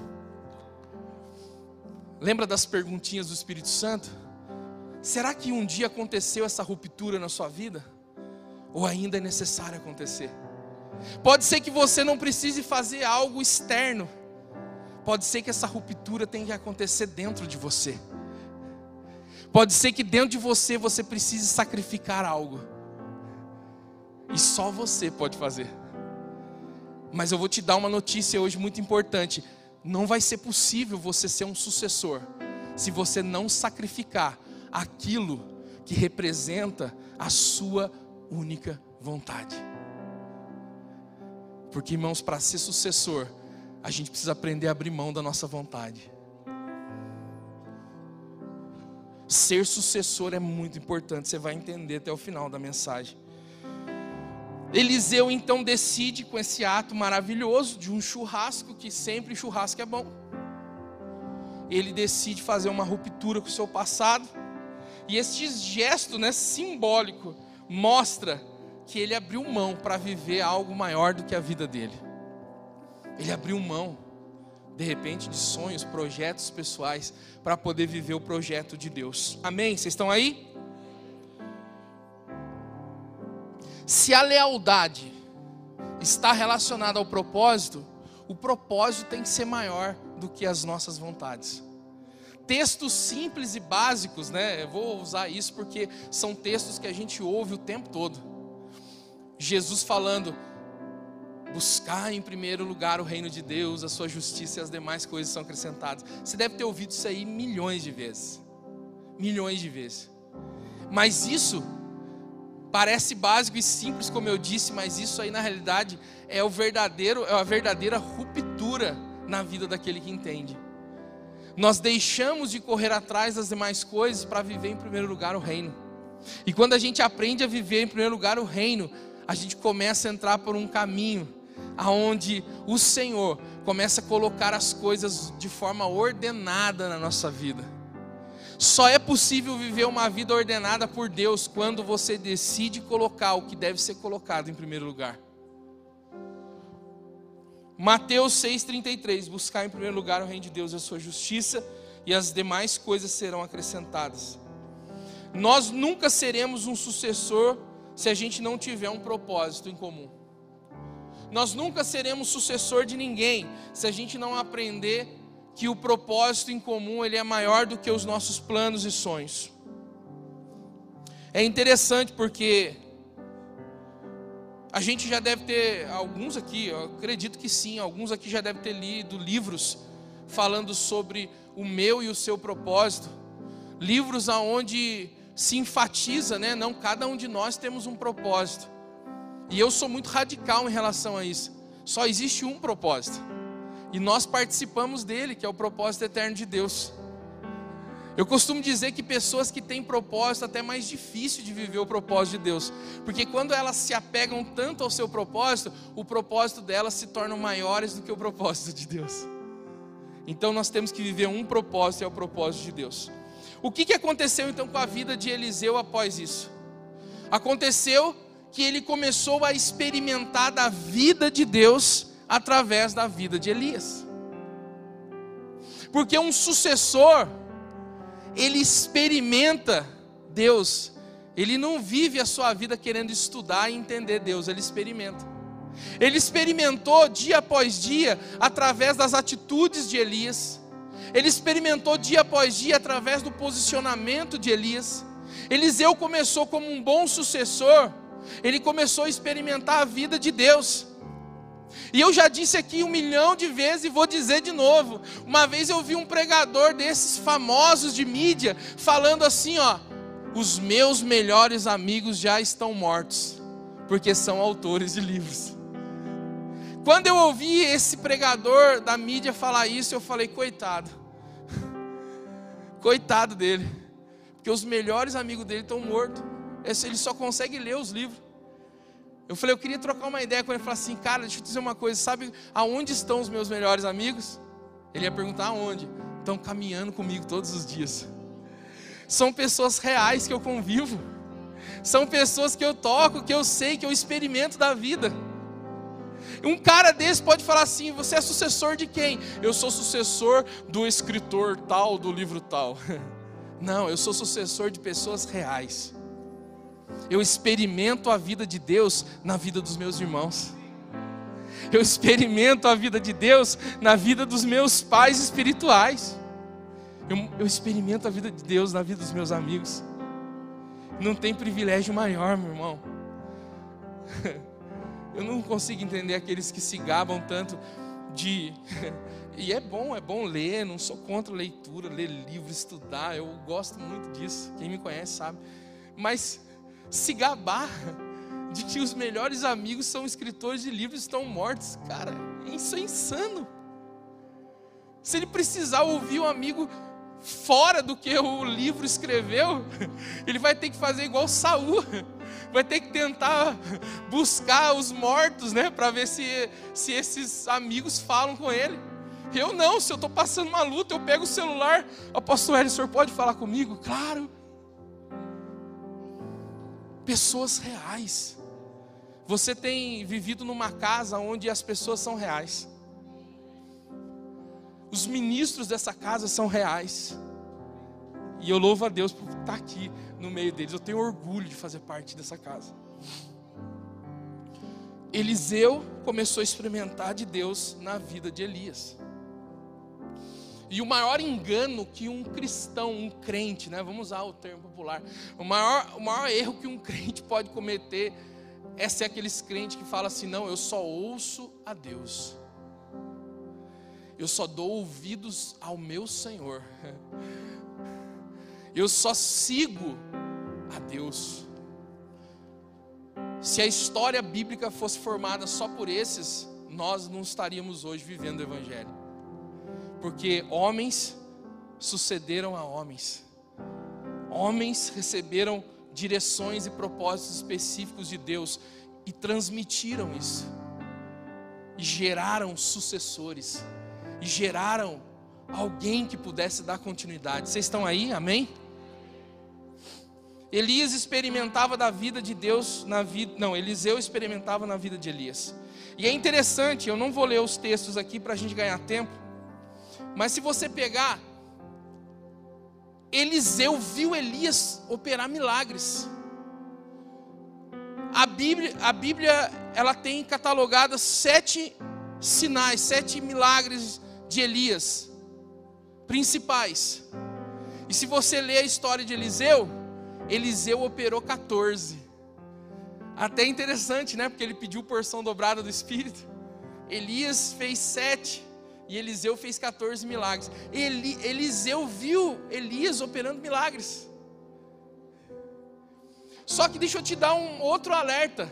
Lembra das perguntinhas do Espírito Santo? Será que um dia aconteceu essa ruptura na sua vida? Ou ainda é necessário acontecer? Pode ser que você não precise fazer algo externo. Pode ser que essa ruptura tenha que acontecer dentro de você. Pode ser que dentro de você você precise sacrificar algo. E só você pode fazer. Mas eu vou te dar uma notícia hoje muito importante. Não vai ser possível você ser um sucessor se você não sacrificar aquilo que representa a sua única vontade. Porque, irmãos, para ser sucessor, a gente precisa aprender a abrir mão da nossa vontade. Ser sucessor é muito importante, você vai entender até o final da mensagem. Eliseu então decide com esse ato maravilhoso de um churrasco, que sempre churrasco é bom. Ele decide fazer uma ruptura com o seu passado. E este gesto né, simbólico mostra que ele abriu mão para viver algo maior do que a vida dele. Ele abriu mão de repente, de sonhos, projetos pessoais, para poder viver o projeto de Deus. Amém? Vocês estão aí? Se a lealdade está relacionada ao propósito, o propósito tem que ser maior do que as nossas vontades. Textos simples e básicos, né? Eu vou usar isso porque são textos que a gente ouve o tempo todo. Jesus falando: buscar em primeiro lugar o reino de Deus, a sua justiça e as demais coisas são acrescentadas. Você deve ter ouvido isso aí milhões de vezes. Milhões de vezes. Mas isso parece básico e simples, como eu disse, mas isso aí na realidade é o verdadeiro, é a verdadeira ruptura na vida daquele que entende. Nós deixamos de correr atrás das demais coisas para viver em primeiro lugar o reino. E quando a gente aprende a viver em primeiro lugar o reino, a gente começa a entrar por um caminho aonde o Senhor começa a colocar as coisas de forma ordenada na nossa vida. Só é possível viver uma vida ordenada por Deus quando você decide colocar o que deve ser colocado em primeiro lugar. Mateus 6,33: Buscar em primeiro lugar o reino de Deus e a sua justiça, e as demais coisas serão acrescentadas. Nós nunca seremos um sucessor se a gente não tiver um propósito em comum. Nós nunca seremos sucessor de ninguém se a gente não aprender que o propósito em comum ele é maior do que os nossos planos e sonhos. É interessante porque a gente já deve ter alguns aqui, eu acredito que sim, alguns aqui já devem ter lido livros falando sobre o meu e o seu propósito. Livros aonde se enfatiza, né? Não, cada um de nós temos um propósito. E eu sou muito radical em relação a isso. Só existe um propósito. E nós participamos dele, que é o propósito eterno de Deus. Eu costumo dizer que pessoas que têm propósito, até mais difícil de viver o propósito de Deus. Porque quando elas se apegam tanto ao seu propósito, o propósito delas se torna maiores do que o propósito de Deus. Então nós temos que viver um propósito, e é o propósito de Deus. O que, que aconteceu então com a vida de Eliseu após isso? Aconteceu que ele começou a experimentar da vida de Deus através da vida de Elias. Porque um sucessor, ele experimenta Deus, ele não vive a sua vida querendo estudar e entender Deus, ele experimenta. Ele experimentou dia após dia através das atitudes de Elias. Ele experimentou dia após dia através do posicionamento de Elias. Eliseu começou como um bom sucessor, ele começou a experimentar a vida de Deus. E eu já disse aqui um milhão de vezes e vou dizer de novo. Uma vez eu vi um pregador desses famosos de mídia falando assim, ó: "Os meus melhores amigos já estão mortos, porque são autores de livros". Quando eu ouvi esse pregador da mídia falar isso, eu falei: "Coitado. Coitado dele. Porque os melhores amigos dele estão mortos. Ele só consegue ler os livros. Eu falei, eu queria trocar uma ideia com ele. Ele falou assim, cara, deixa eu te dizer uma coisa. Sabe aonde estão os meus melhores amigos? Ele ia perguntar aonde. Estão caminhando comigo todos os dias. São pessoas reais que eu convivo. São pessoas que eu toco, que eu sei, que eu experimento da vida. Um cara desse pode falar assim: você é sucessor de quem? Eu sou sucessor do escritor tal, do livro tal. [LAUGHS] Não, eu sou sucessor de pessoas reais eu experimento a vida de Deus na vida dos meus irmãos. Eu experimento a vida de Deus na vida dos meus pais espirituais. Eu, eu experimento a vida de Deus na vida dos meus amigos. Não tem privilégio maior, meu irmão. [LAUGHS] Eu não consigo entender aqueles que se gabam tanto de. [LAUGHS] E é bom, é bom ler, não sou contra leitura, ler livro, estudar, eu gosto muito disso. Quem me conhece sabe. Mas se gabar [LAUGHS] de que os melhores amigos são escritores de livros estão mortos. Cara, isso é insano. Se ele precisar ouvir um amigo fora do que o livro escreveu, [LAUGHS] ele vai ter que fazer igual Saul. [LAUGHS] Vai ter que tentar buscar os mortos, né, para ver se, se esses amigos falam com ele. Eu não, se eu estou passando uma luta, eu pego o celular, apóstolo Hélio, o senhor pode falar comigo? Claro pessoas reais. Você tem vivido numa casa onde as pessoas são reais. Os ministros dessa casa são reais. E eu louvo a Deus por estar aqui no meio deles. Eu tenho orgulho de fazer parte dessa casa. Eliseu começou a experimentar de Deus na vida de Elias. E o maior engano que um cristão, um crente, né, vamos usar o termo popular, o maior, o maior erro que um [LAUGHS] crente pode cometer é ser aqueles crentes que falam assim: não, eu só ouço a Deus, eu só dou ouvidos ao meu Senhor, [LAUGHS] eu só sigo a Deus. Se a história bíblica fosse formada só por esses, nós não estaríamos hoje vivendo o Evangelho porque homens sucederam a homens, homens receberam direções e propósitos específicos de Deus e transmitiram isso, e geraram sucessores, e geraram alguém que pudesse dar continuidade. Vocês estão aí? Amém? Elias experimentava da vida de Deus na vida, não, Eliseu experimentava na vida de Elias. E é interessante, eu não vou ler os textos aqui para a gente ganhar tempo, mas se você pegar, Eliseu viu Elias operar milagres. A Bíblia, a Bíblia ela tem catalogadas sete sinais, sete milagres de Elias, principais. E se você ler a história de Eliseu, Eliseu operou 14. Até interessante, né? Porque ele pediu porção dobrada do Espírito. Elias fez sete. E Eliseu fez 14 milagres. Eli, Eliseu viu Elias operando milagres. Só que deixa eu te dar um outro alerta.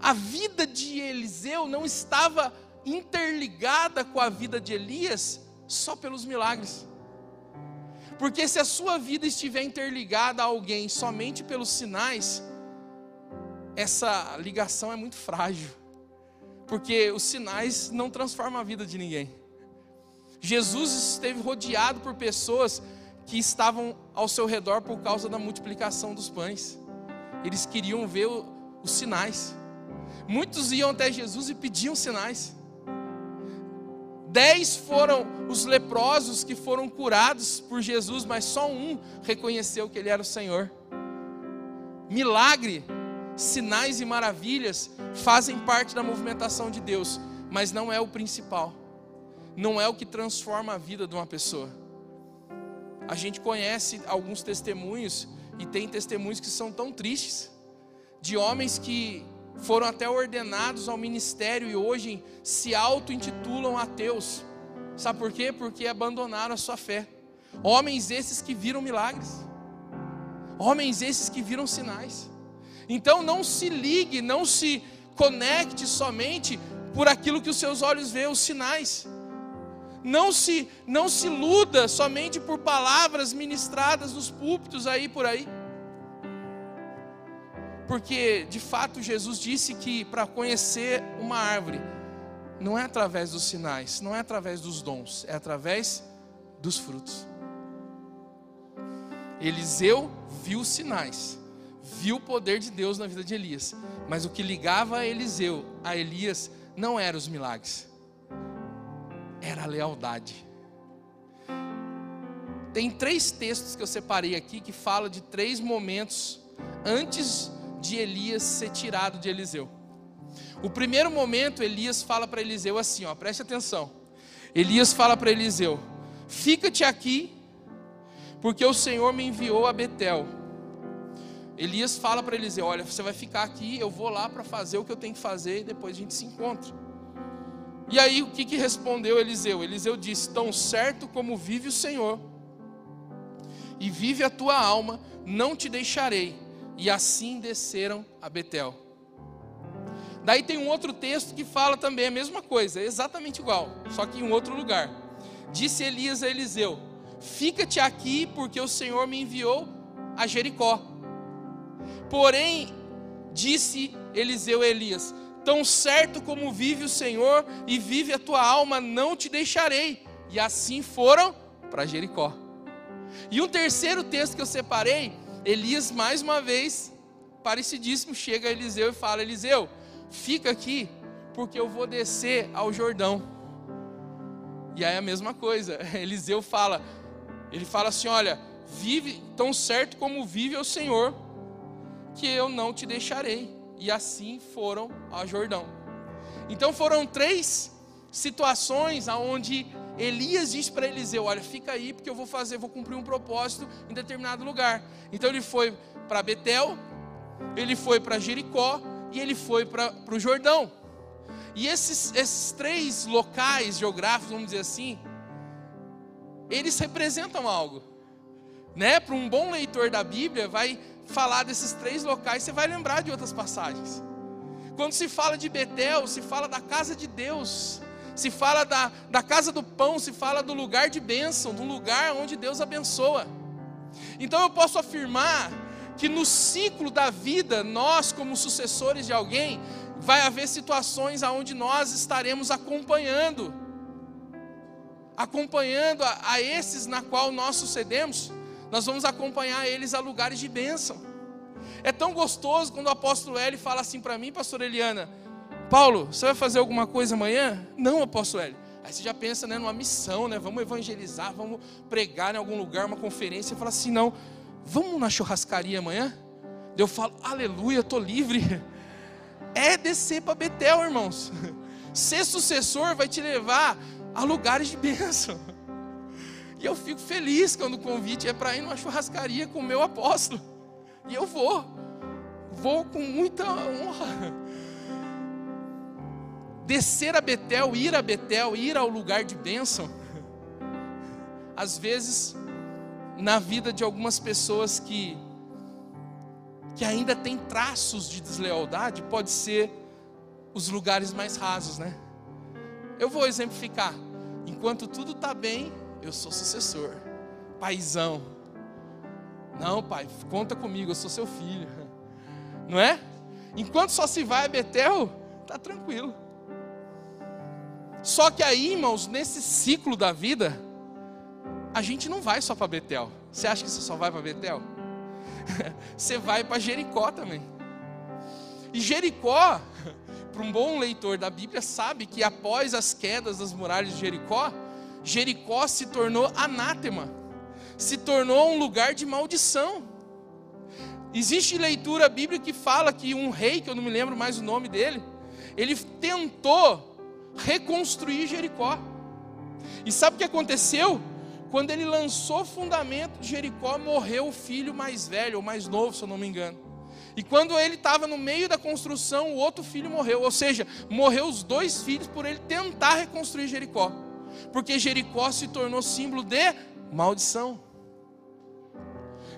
A vida de Eliseu não estava interligada com a vida de Elias só pelos milagres. Porque se a sua vida estiver interligada a alguém somente pelos sinais, essa ligação é muito frágil porque os sinais não transformam a vida de ninguém. Jesus esteve rodeado por pessoas que estavam ao seu redor por causa da multiplicação dos pães. Eles queriam ver os sinais. Muitos iam até Jesus e pediam sinais. Dez foram os leprosos que foram curados por Jesus, mas só um reconheceu que ele era o Senhor. Milagre sinais e maravilhas fazem parte da movimentação de Deus, mas não é o principal. Não é o que transforma a vida de uma pessoa. A gente conhece alguns testemunhos e tem testemunhos que são tão tristes de homens que foram até ordenados ao ministério e hoje se auto-intitulam ateus. Sabe por quê? Porque abandonaram a sua fé. Homens esses que viram milagres. Homens esses que viram sinais. Então não se ligue, não se conecte somente por aquilo que os seus olhos veem, os sinais. Não se não se iluda somente por palavras ministradas nos púlpitos aí por aí. Porque de fato Jesus disse que para conhecer uma árvore não é através dos sinais, não é através dos dons, é através dos frutos. Eliseu viu sinais, viu o poder de Deus na vida de Elias, mas o que ligava Eliseu a Elias não eram os milagres, era a lealdade. Tem três textos que eu separei aqui que falam de três momentos antes de Elias ser tirado de Eliseu. O primeiro momento, Elias fala para Eliseu assim: ó, preste atenção. Elias fala para Eliseu: Fica-te aqui porque o Senhor me enviou a Betel. Elias fala para Eliseu: Olha, você vai ficar aqui, eu vou lá para fazer o que eu tenho que fazer e depois a gente se encontra. E aí o que, que respondeu Eliseu? Eliseu disse: Tão certo como vive o Senhor, e vive a tua alma, não te deixarei. E assim desceram a Betel. Daí tem um outro texto que fala também a mesma coisa, exatamente igual, só que em outro lugar. Disse Elias a Eliseu: Fica-te aqui, porque o Senhor me enviou a Jericó. Porém, disse Eliseu a Elias: Tão certo como vive o Senhor e vive a tua alma, não te deixarei. E assim foram para Jericó. E um terceiro texto que eu separei, Elias mais uma vez, parecidíssimo, chega a Eliseu e fala: Eliseu, fica aqui, porque eu vou descer ao Jordão. E aí a mesma coisa, [LAUGHS] Eliseu fala: ele fala assim: Olha, vive tão certo como vive o Senhor, que eu não te deixarei. E assim foram ao Jordão. Então foram três situações aonde Elias disse para Eliseu: Olha, fica aí, porque eu vou fazer, vou cumprir um propósito em determinado lugar. Então ele foi para Betel, ele foi para Jericó e ele foi para o Jordão. E esses, esses três locais geográficos, vamos dizer assim, eles representam algo. Né? Para um bom leitor da Bíblia, vai falar desses três locais, você vai lembrar de outras passagens. Quando se fala de Betel, se fala da casa de Deus, se fala da, da casa do pão, se fala do lugar de bênção, do lugar onde Deus abençoa. Então eu posso afirmar que no ciclo da vida, nós, como sucessores de alguém, vai haver situações aonde nós estaremos acompanhando acompanhando a, a esses na qual nós sucedemos, nós vamos acompanhar eles a lugares de bênção. É tão gostoso quando o apóstolo L fala assim para mim, pastor Eliana, Paulo, você vai fazer alguma coisa amanhã? Não, apóstolo L. Aí você já pensa né, numa missão, né? Vamos evangelizar, vamos pregar em algum lugar, uma conferência. E fala assim: não, vamos na churrascaria amanhã? Eu falo, aleluia, estou livre. [LAUGHS] É descer para Betel, irmãos. [LAUGHS] Ser sucessor vai te levar a lugares de bênção. E eu fico feliz quando o convite é para ir numa churrascaria com o meu apóstolo. E eu vou. Vou com muita honra. Descer a Betel, ir a Betel, ir ao lugar de bênção. Às vezes, na vida de algumas pessoas que que ainda tem traços de deslealdade, pode ser os lugares mais rasos, né? Eu vou exemplificar. Enquanto tudo está bem, eu sou sucessor. Paizão. Não, pai, conta comigo, eu sou seu filho. [LAUGHS] Não é? Enquanto só se vai a Betel, tá tranquilo. Só que aí, irmãos, nesse ciclo da vida, a gente não vai só para Betel. Você acha que você só vai para Betel? [LAUGHS] você vai para Jericó também. E Jericó [LAUGHS] para um bom leitor da Bíblia, sabe que após as quedas das muralhas de Jericó, Jericó se tornou anátema, se tornou um lugar de maldição. Existe leitura bíblica que fala que um rei, que eu não me lembro mais o nome dele, ele tentou reconstruir Jericó. E sabe o que aconteceu? Quando ele lançou o fundamento de Jericó, morreu o filho mais velho, ou mais novo, se eu não me engano. E quando ele estava no meio da construção, o outro filho morreu. Ou seja, morreu os dois filhos por ele tentar reconstruir Jericó. Porque Jericó se tornou símbolo de maldição.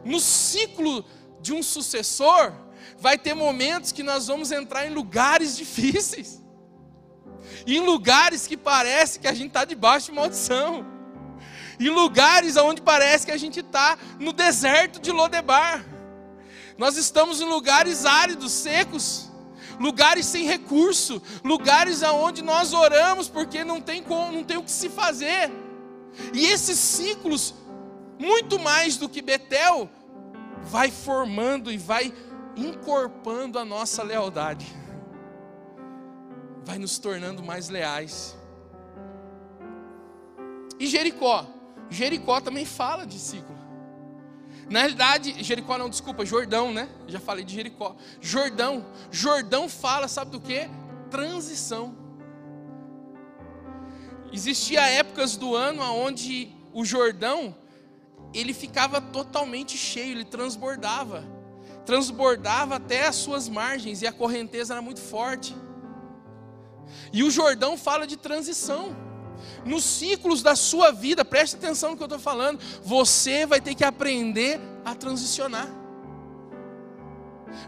No ciclo de um sucessor, vai ter momentos que nós vamos entrar em lugares [LAUGHS] difíceis. Em lugares que parece que a gente está debaixo de maldição. Em lugares onde parece que a gente está no deserto de Lodebar. Nós estamos em lugares áridos, secos, lugares sem recurso, lugares aonde nós oramos porque não tem como, não tem o que se fazer. E esses ciclos, muito mais do que Betel, vai formando e vai encorpando a nossa lealdade. Vai nos tornando mais leais. E Jericó? Jericó também fala de ciclo. Na realidade, Jericó não, desculpa, Jordão, né? Já falei de Jericó. Jordão. Jordão fala, sabe do que? Transição. Existia épocas do ano onde o Jordão ele ficava totalmente cheio, ele transbordava. Transbordava até as suas margens e a correnteza era muito forte. E o Jordão fala de transição. Nos ciclos da sua vida, preste atenção no que eu estou falando, você vai ter que aprender a transicionar.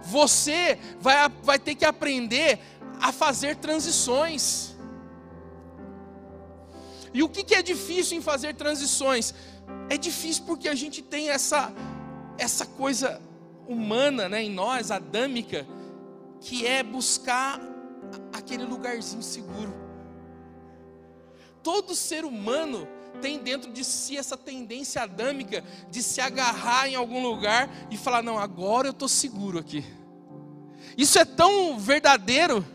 Você vai, vai ter que aprender a fazer transições. E o que, que é difícil em fazer transições? É difícil porque a gente tem essa, essa coisa humana né, em nós, adâmica, que é buscar aquele lugarzinho seguro. Todo ser humano tem dentro de si essa tendência adâmica de se agarrar em algum lugar e falar: não, agora eu estou seguro aqui. Isso é tão verdadeiro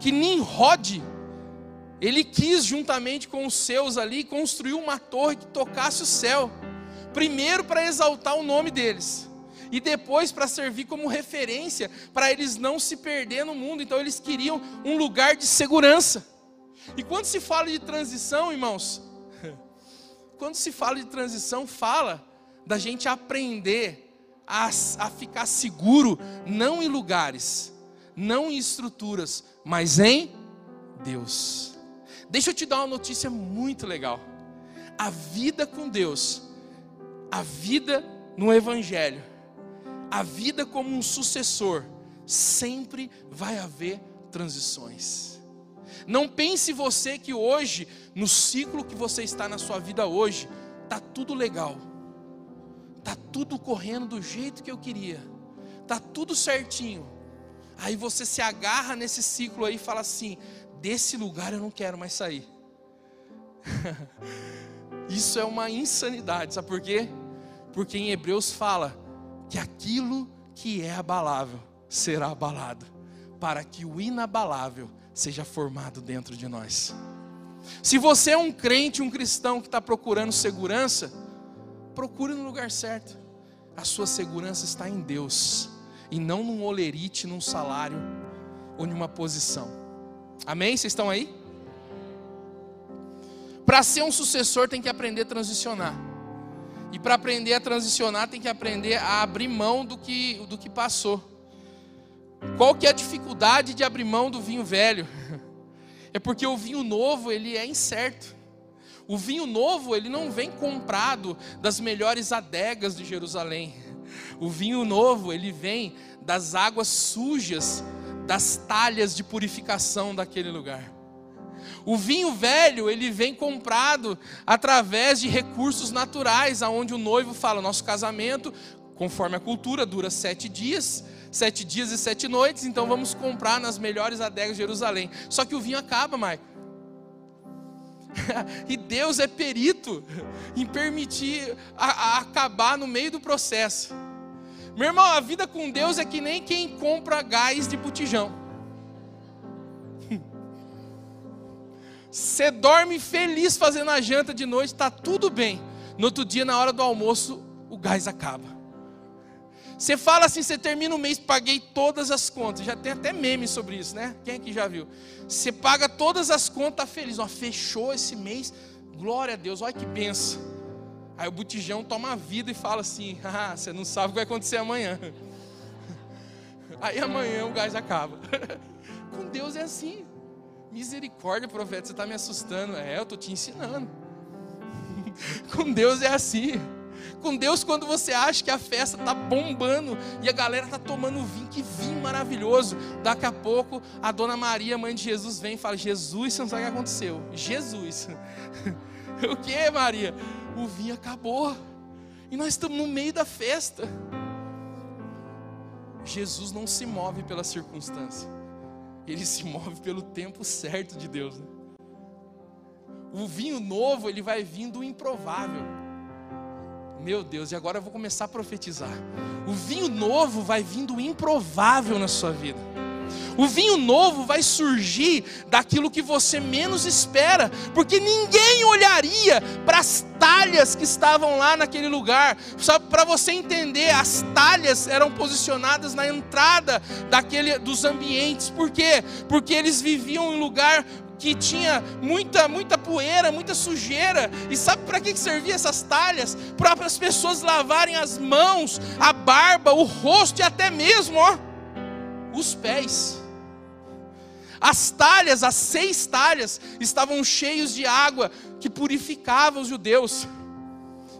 que Nimrod, ele quis, juntamente com os seus ali, construir uma torre que tocasse o céu. Primeiro para exaltar o nome deles, e depois para servir como referência para eles não se perder no mundo. Então eles queriam um lugar de segurança. E quando se fala de transição, irmãos, [LAUGHS] quando se fala de transição, fala da gente aprender a, a ficar seguro, não em lugares, não em estruturas, mas em Deus. Deixa eu te dar uma notícia muito legal. A vida com Deus, a vida no Evangelho, a vida como um sucessor, sempre vai haver transições. Não pense você que hoje, no ciclo que você está na sua vida hoje, tá tudo legal. Tá tudo correndo do jeito que eu queria. Tá tudo certinho. Aí você se agarra nesse ciclo aí e fala assim: desse lugar eu não quero mais sair. [LAUGHS] Isso é uma insanidade, sabe por quê? Porque em Hebreus fala que aquilo que é abalável será abalado, para que o inabalável seja formado dentro de nós. Se você é um crente, um cristão que está procurando segurança, procure no lugar certo. A sua segurança está em Deus e não num olerite, num salário ou numa posição. Amém? Vocês estão aí? Para ser um sucessor tem que aprender a transicionar. E para aprender a transicionar tem que aprender a abrir mão do que, do que passou. Qual que é a dificuldade de abrir mão do vinho velho? [LAUGHS] É porque o vinho novo, ele é incerto. O vinho novo, ele não vem comprado das melhores adegas de Jerusalém. O vinho novo, ele vem das águas sujas das talhas de purificação daquele lugar. O vinho velho, ele vem comprado através de recursos naturais, aonde o noivo fala, nosso casamento, conforme a cultura, dura sete dias, sete dias e sete noites, então vamos comprar nas melhores adegas de Jerusalém. Só que o vinho acaba, Maico. [LAUGHS] e Deus é perito em permitir a, a acabar no meio do processo. Meu irmão, a vida com Deus é que nem quem compra gás de botijão. Você dorme feliz fazendo a janta de noite, está tudo bem. No outro dia, na hora do almoço, o gás acaba. Você fala assim, você termina o mês, paguei todas as contas. Já tem até meme sobre isso, né? Quem aqui já viu? Você paga todas as contas, tá feliz. Ó, fechou esse mês. Glória a Deus, olha que benção. Aí o botijão toma a vida e fala assim: [LAUGHS] Ah, você não sabe o que vai acontecer amanhã. [LAUGHS] Aí amanhã o gás acaba. [LAUGHS] Com Deus é assim. Misericórdia, profeta, você está me assustando. É, eu estou te ensinando. Com Deus é assim. Com Deus, quando você acha que a festa está bombando e a galera está tomando vinho, que vinho maravilhoso. Daqui a pouco a dona Maria, mãe de Jesus, vem e fala: Jesus, você não sabe o que aconteceu. Jesus. [LAUGHS] o que, Maria? O vinho acabou. E nós estamos no meio da festa. Jesus não se move pela circunstância, ele se move pelo tempo certo de Deus. Né? O vinho novo, ele vai vindo do improvável. Meu Deus, e agora eu vou começar a profetizar. O vinho novo vai vindo improvável na sua vida. O vinho novo vai surgir daquilo que você menos espera, porque ninguém olharia para as talhas que estavam lá naquele lugar. Só para você entender, as talhas eram posicionadas na entrada daquele dos ambientes. Por quê? Porque eles viviam em lugar que tinha muita, muita poeira, muita sujeira. E sabe para que servia essas talhas? Para as pessoas lavarem as mãos, a barba, o rosto e até mesmo, ó, os pés. As talhas, as seis talhas, estavam cheios de água que purificava os judeus.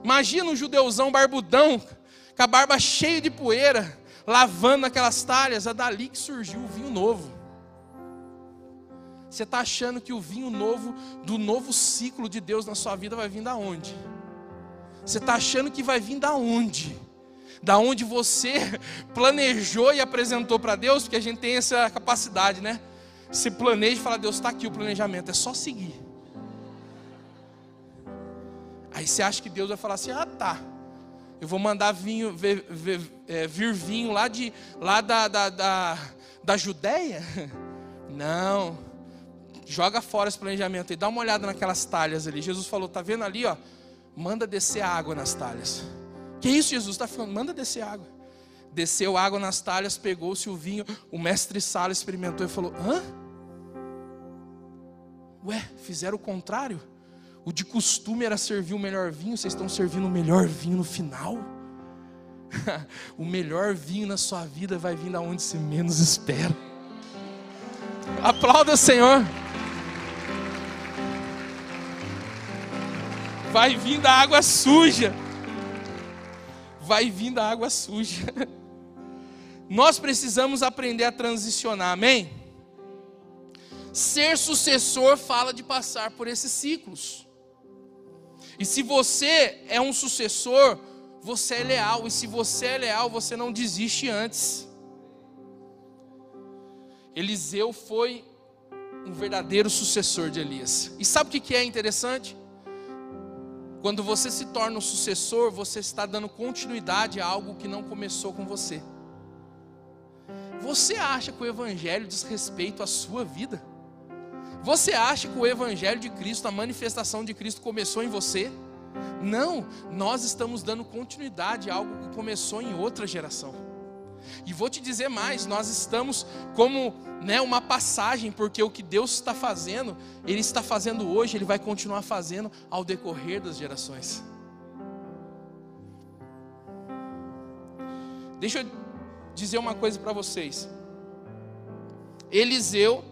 Imagina um judeuzão barbudão, com a barba cheia de poeira, lavando aquelas talhas. É dali que surgiu o vinho novo. Você está achando que o vinho novo, do novo ciclo de Deus na sua vida, vai vir da onde? Você está achando que vai vir da onde? Da onde você [LAUGHS] planejou e apresentou para Deus, porque a gente tem essa capacidade, né? se planeja e fala, Deus está aqui o planejamento, é só seguir. Aí você acha que Deus vai falar assim, ah tá, eu vou mandar vinho, vir, é, vir vinho lá, de, lá da, da, da, da Judéia? [LAUGHS] Não, joga fora esse planejamento e dá uma olhada naquelas talhas ali. Jesus falou, tá vendo ali, ó? Manda descer água nas talhas. Que isso, Jesus está falando? Manda descer água. Desceu água nas talhas, pegou-se o vinho. O mestre Sala experimentou e falou: Hã? Ué, fizeram o contrário? O de costume era servir o melhor vinho, vocês estão servindo o melhor vinho no final? [LAUGHS] o melhor vinho na sua vida vai vir da onde se menos espera. Aplauda o Senhor. Vai vir da água suja. Vai vir da água suja. [LAUGHS] Nós precisamos aprender a transicionar, amém? Ser sucessor fala de passar por esses ciclos. E se você é um sucessor, você é leal. E se você é leal, você não desiste antes. Eliseu foi um verdadeiro sucessor de Elias. E sabe o que é interessante? Quando você se torna um sucessor, você está dando continuidade a algo que não começou com você. Você acha que o Evangelho diz respeito à sua vida? Você acha que o Evangelho de Cristo, a manifestação de Cristo começou em você? Não, nós estamos dando continuidade a algo que começou em outra geração. E vou te dizer mais, nós estamos como né, uma passagem, porque o que Deus está fazendo, Ele está fazendo hoje, Ele vai continuar fazendo ao decorrer das gerações. Deixa eu dizer uma coisa para vocês. Eliseu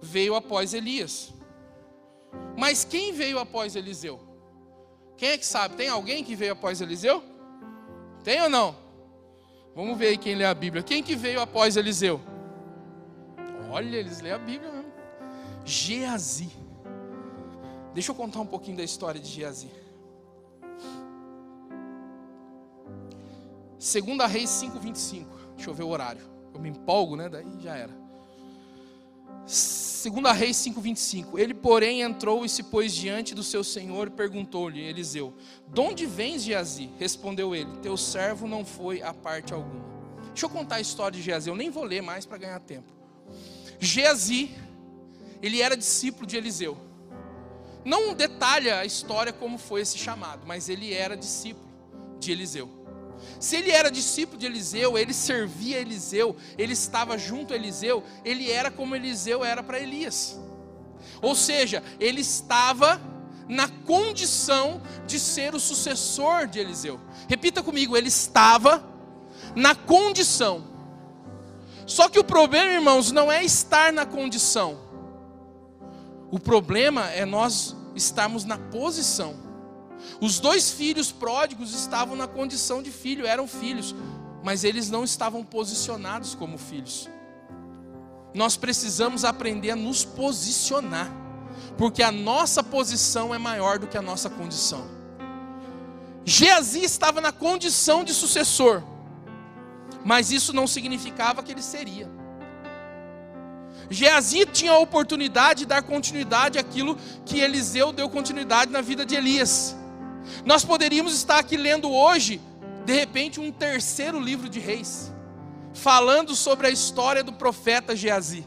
veio após Elias. Mas quem veio após Eliseu? Quem é que sabe? Tem alguém que veio após Eliseu? Tem ou não? Vamos ver aí quem lê a Bíblia. Quem que veio após Eliseu? Olha, eles lêem a Bíblia mesmo. Geazi. Deixa eu contar um pouquinho da história de Geazi. Segunda Reis 5:25. Deixa eu ver o horário. Eu me empolgo, né? Daí já era. Segunda Reis 5:25. Ele, porém, entrou e se pôs diante do seu senhor e perguntou-lhe Eliseu: "De onde vens, Geazi?" Respondeu ele: "Teu servo não foi a parte alguma." Deixa eu contar a história de Geazi, eu nem vou ler mais para ganhar tempo. Geazi, ele era discípulo de Eliseu. Não detalha a história como foi esse chamado, mas ele era discípulo de Eliseu. Se ele era discípulo de Eliseu, ele servia Eliseu, ele estava junto a Eliseu, ele era como Eliseu era para Elias. Ou seja, ele estava na condição de ser o sucessor de Eliseu. Repita comigo, ele estava na condição. Só que o problema, irmãos, não é estar na condição. O problema é nós estarmos na posição. Os dois filhos pródigos estavam na condição de filho, eram filhos, mas eles não estavam posicionados como filhos. Nós precisamos aprender a nos posicionar, porque a nossa posição é maior do que a nossa condição. Geazi estava na condição de sucessor, mas isso não significava que ele seria. Geazi tinha a oportunidade de dar continuidade àquilo que Eliseu deu continuidade na vida de Elias. Nós poderíamos estar aqui lendo hoje, de repente, um terceiro livro de reis, falando sobre a história do profeta Geazi.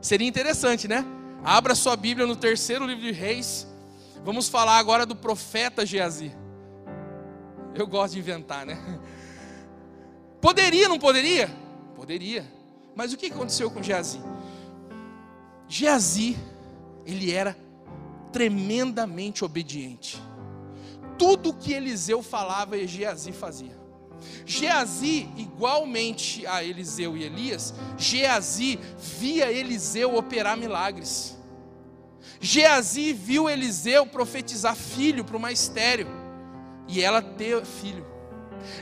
Seria interessante, né? Abra sua Bíblia no terceiro livro de reis. Vamos falar agora do profeta Geazi. Eu gosto de inventar, né? Poderia, não poderia? Poderia. Mas o que aconteceu com Geazi? Geazi, ele era tremendamente obediente tudo que Eliseu falava, Geazi fazia. Geazi, igualmente a Eliseu e Elias, Geazi via Eliseu operar milagres. Geazi viu Eliseu profetizar filho para uma estéreo e ela ter filho.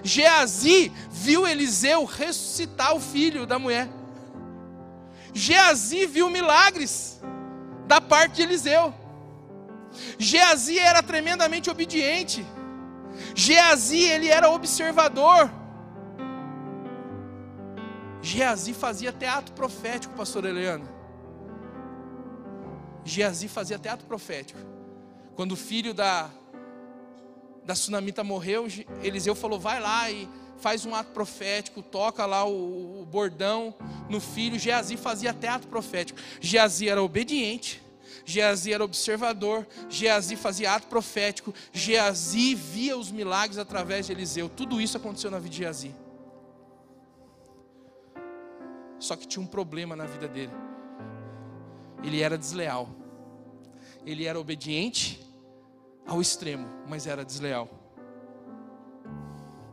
Geazi viu Eliseu ressuscitar o filho da mulher. Geazi viu milagres da parte de Eliseu. Geazi era tremendamente obediente. Geazi, ele era observador. Geazi fazia teatro profético, pastor Eliana. Geazi fazia teatro profético. Quando o filho da, da Sunamita morreu, Eliseu falou: vai lá e faz um ato profético, toca lá o, o bordão no filho. Geazi fazia teatro profético. Geazi era obediente. Geazi era observador, Geazi fazia ato profético, Geazi via os milagres através de Eliseu. Tudo isso aconteceu na vida de Geazi. Só que tinha um problema na vida dele. Ele era desleal. Ele era obediente ao extremo, mas era desleal.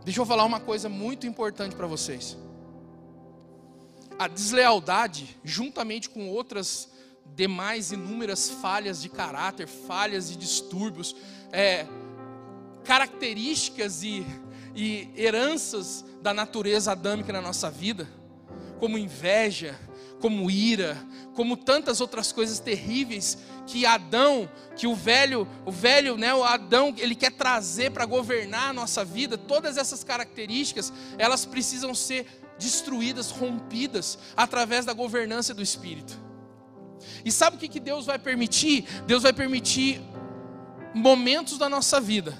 Deixa eu falar uma coisa muito importante para vocês. A deslealdade, juntamente com outras demais inúmeras falhas de caráter, falhas e distúrbios, é, características e, e heranças da natureza adâmica na nossa vida, como inveja, como ira, como tantas outras coisas terríveis que Adão, que o velho, o velho, né, o Adão, ele quer trazer para governar a nossa vida, todas essas características, elas precisam ser destruídas, rompidas através da governança do espírito. E sabe o que, que Deus vai permitir? Deus vai permitir momentos da nossa vida,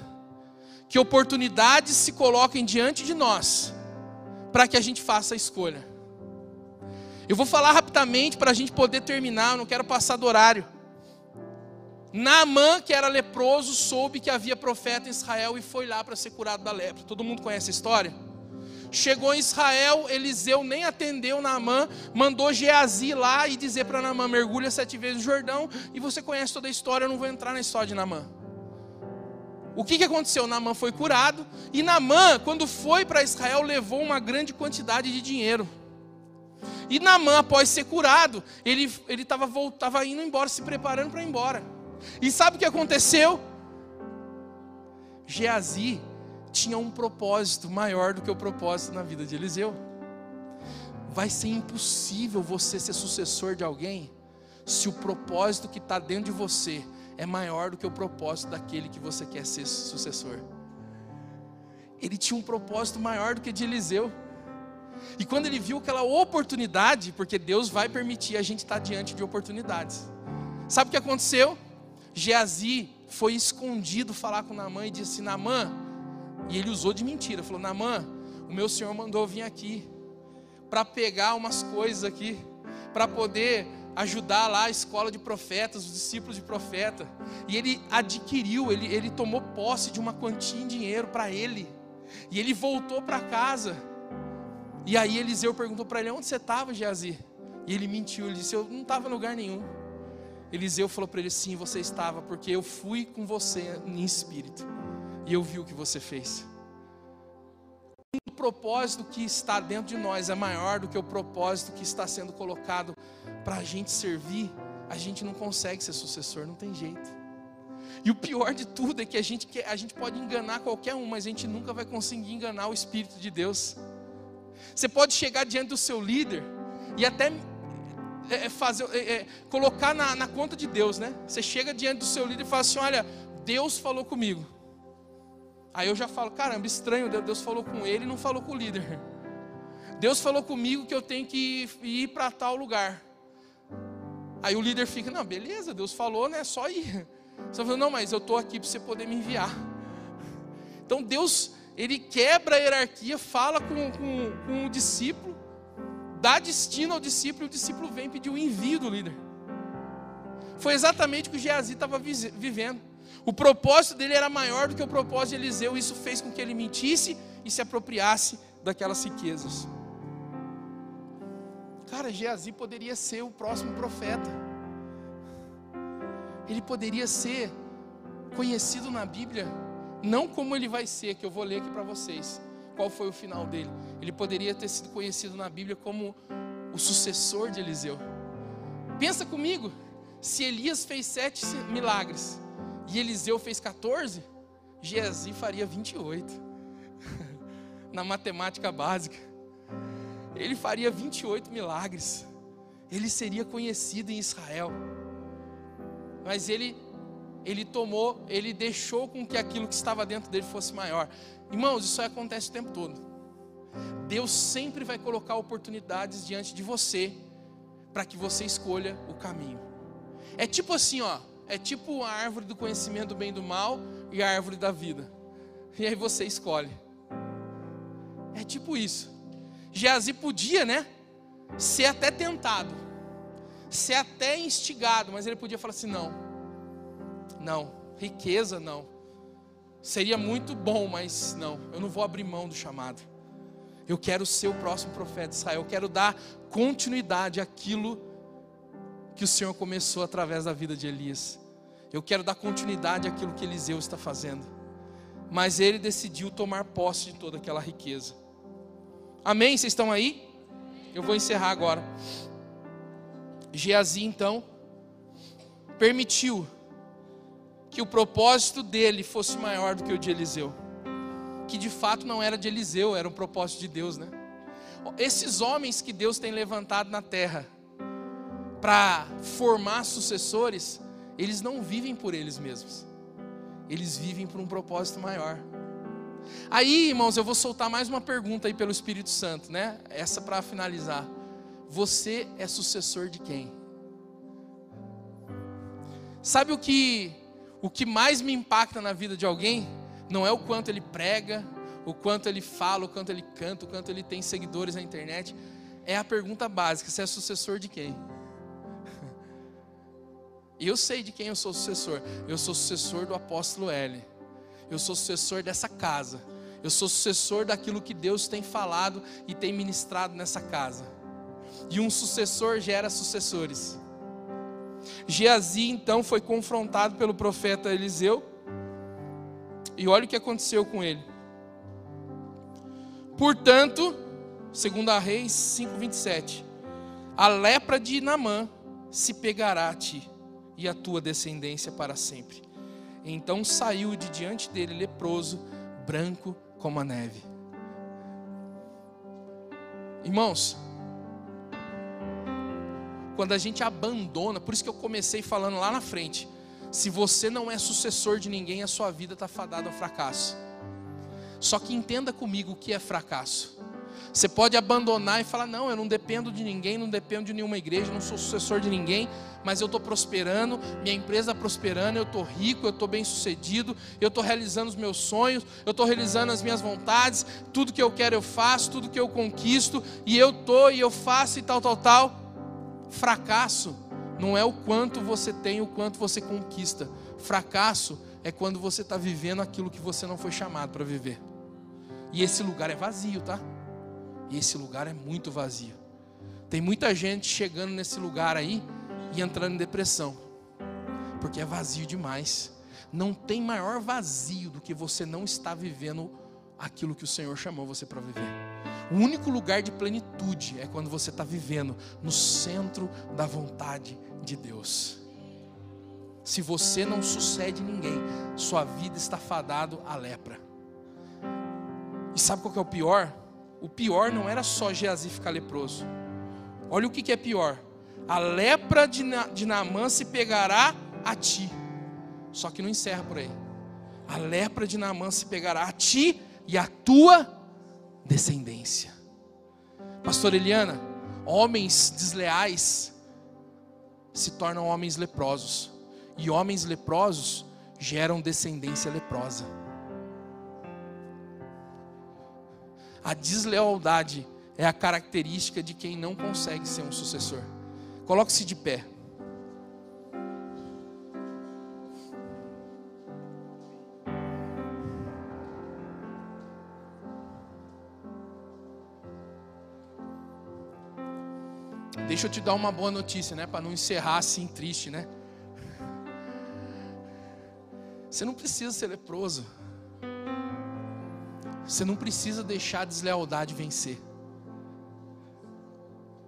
que oportunidades se coloquem diante de nós, para que a gente faça a escolha. Eu vou falar rapidamente para a gente poder terminar, eu não quero passar do horário. Naamã, que era leproso, soube que havia profeta em Israel e foi lá para ser curado da lepra. Todo mundo conhece a história? Chegou em Israel, Eliseu nem atendeu Naamã, mandou Geazi lá e dizer para Naamã: mergulha sete vezes no Jordão. E você conhece toda a história, eu não vou entrar na história de Naamã. O que, que aconteceu? Naamã foi curado, e Naamã, quando foi para Israel, levou uma grande quantidade de dinheiro. E Naamã, após ser curado, ele estava tava indo embora, se preparando para ir embora. E sabe o que aconteceu? Geazi tinha um propósito maior do que o propósito na vida de Eliseu. Vai ser impossível você ser sucessor de alguém se o propósito que está dentro de você é maior do que o propósito daquele que você quer ser sucessor. Ele tinha um propósito maior do que de Eliseu. E quando ele viu aquela oportunidade, porque Deus vai permitir a gente estar diante de oportunidades. Sabe o que aconteceu? Geazi foi escondido falar com Naamã e disse: Naamã, e ele usou de mentira. Falou: Namã, o meu senhor mandou vir aqui para pegar umas coisas aqui, para poder ajudar lá a escola de profetas, os discípulos de profeta. E ele adquiriu, ele, ele tomou posse de uma quantia em dinheiro para ele. E ele voltou para casa. E aí Eliseu perguntou para ele: Onde você estava, Geazi? E ele mentiu, ele disse: Eu não estava em lugar nenhum. Eliseu falou para ele: Sim, você estava, porque eu fui com você em espírito. E eu vi o que você fez. O propósito que está dentro de nós é maior do que o propósito que está sendo colocado para a gente servir. A gente não consegue ser sucessor, não tem jeito. E o pior de tudo é que a gente, a gente pode enganar qualquer um, mas a gente nunca vai conseguir enganar o Espírito de Deus. Você pode chegar diante do seu líder e até é, é fazer, é, é, colocar na, na conta de Deus, né? Você chega diante do seu líder e fala assim: Olha, Deus falou comigo. Aí eu já falo: Caramba, estranho, Deus falou com ele e não falou com o líder. Deus falou comigo que eu tenho que ir para tal lugar. Aí o líder fica: Não, beleza, Deus falou, né? Só ir. Você fala, não, mas eu estou aqui para você poder me enviar. Então Deus, Ele quebra a hierarquia, fala com, com, com o discípulo, dá destino ao discípulo, e o discípulo vem pedir o envio do líder. Foi exatamente o que Geazi estava vivendo. O propósito dele era maior do que o propósito de Eliseu, isso fez com que ele mentisse e se apropriasse daquelas riquezas. Cara, Geazi poderia ser o próximo profeta ele poderia ser conhecido na Bíblia, não como ele vai ser, que eu vou ler aqui para vocês. Qual foi o final dele? Ele poderia ter sido conhecido na Bíblia como o sucessor de Eliseu. Pensa comigo, se Elias fez sete milagres e Eliseu fez 14, Geazi faria 28. [LAUGHS] na matemática básica. Ele faria 28 milagres. Ele seria conhecido em Israel mas ele ele tomou, ele deixou com que aquilo que estava dentro dele fosse maior. Irmãos, isso acontece o tempo todo. Deus sempre vai colocar oportunidades diante de você para que você escolha o caminho. É tipo assim, ó, é tipo a árvore do conhecimento do bem e do mal e a árvore da vida. E aí você escolhe. É tipo isso. Geazi podia, né, ser até tentado ser até instigado, mas ele podia falar assim: não, não, riqueza não. Seria muito bom, mas não, eu não vou abrir mão do chamado. Eu quero ser o próximo profeta de Israel, eu quero dar continuidade àquilo que o Senhor começou através da vida de Elias. Eu quero dar continuidade àquilo que Eliseu está fazendo. Mas ele decidiu tomar posse de toda aquela riqueza. Amém? Vocês estão aí? Eu vou encerrar agora. Geazi então permitiu que o propósito dele fosse maior do que o de Eliseu, que de fato não era de Eliseu, era um propósito de Deus, né? Esses homens que Deus tem levantado na terra para formar sucessores, eles não vivem por eles mesmos. Eles vivem por um propósito maior. Aí, irmãos, eu vou soltar mais uma pergunta aí pelo Espírito Santo, né? Essa para finalizar. Você é sucessor de quem? Sabe o que o que mais me impacta na vida de alguém? Não é o quanto ele prega, o quanto ele fala, o quanto ele canta, o quanto ele tem seguidores na internet. É a pergunta básica: você é sucessor de quem? E eu sei de quem eu sou sucessor. Eu sou sucessor do apóstolo L. Eu sou sucessor dessa casa. Eu sou sucessor daquilo que Deus tem falado e tem ministrado nessa casa e um sucessor gera sucessores. Geazi então foi confrontado pelo profeta Eliseu, e olha o que aconteceu com ele. Portanto, segundo a Reis 5:27, a lepra de Namã se pegará a ti e a tua descendência para sempre. Então saiu de diante dele leproso, branco como a neve. Irmãos, quando a gente abandona, por isso que eu comecei falando lá na frente. Se você não é sucessor de ninguém, a sua vida está fadada ao fracasso. Só que entenda comigo o que é fracasso. Você pode abandonar e falar: Não, eu não dependo de ninguém, não dependo de nenhuma igreja, não sou sucessor de ninguém, mas eu estou prosperando, minha empresa está prosperando, eu estou rico, eu estou bem sucedido, eu estou realizando os meus sonhos, eu estou realizando as minhas vontades, tudo que eu quero eu faço, tudo que eu conquisto, e eu estou e eu faço e tal, tal, tal. Fracasso não é o quanto você tem, o quanto você conquista. Fracasso é quando você está vivendo aquilo que você não foi chamado para viver. E esse lugar é vazio, tá? E esse lugar é muito vazio. Tem muita gente chegando nesse lugar aí e entrando em depressão, porque é vazio demais. Não tem maior vazio do que você não estar vivendo aquilo que o Senhor chamou você para viver. O único lugar de plenitude é quando você está vivendo no centro da vontade de Deus. Se você não sucede ninguém, sua vida está fadado à lepra. E sabe qual que é o pior? O pior não era só Geazi ficar leproso. Olha o que, é pior. A lepra de, de Naamã se pegará a ti. Só que não encerra por aí. A lepra de Naamã se pegará a ti e a tua descendência. Pastor Eliana, homens desleais se tornam homens leprosos. E homens leprosos geram descendência leprosa. A deslealdade é a característica de quem não consegue ser um sucessor. Coloque-se de pé. Deixa eu te dar uma boa notícia, né? Para não encerrar assim triste, né? Você não precisa ser leproso. Você não precisa deixar a deslealdade vencer.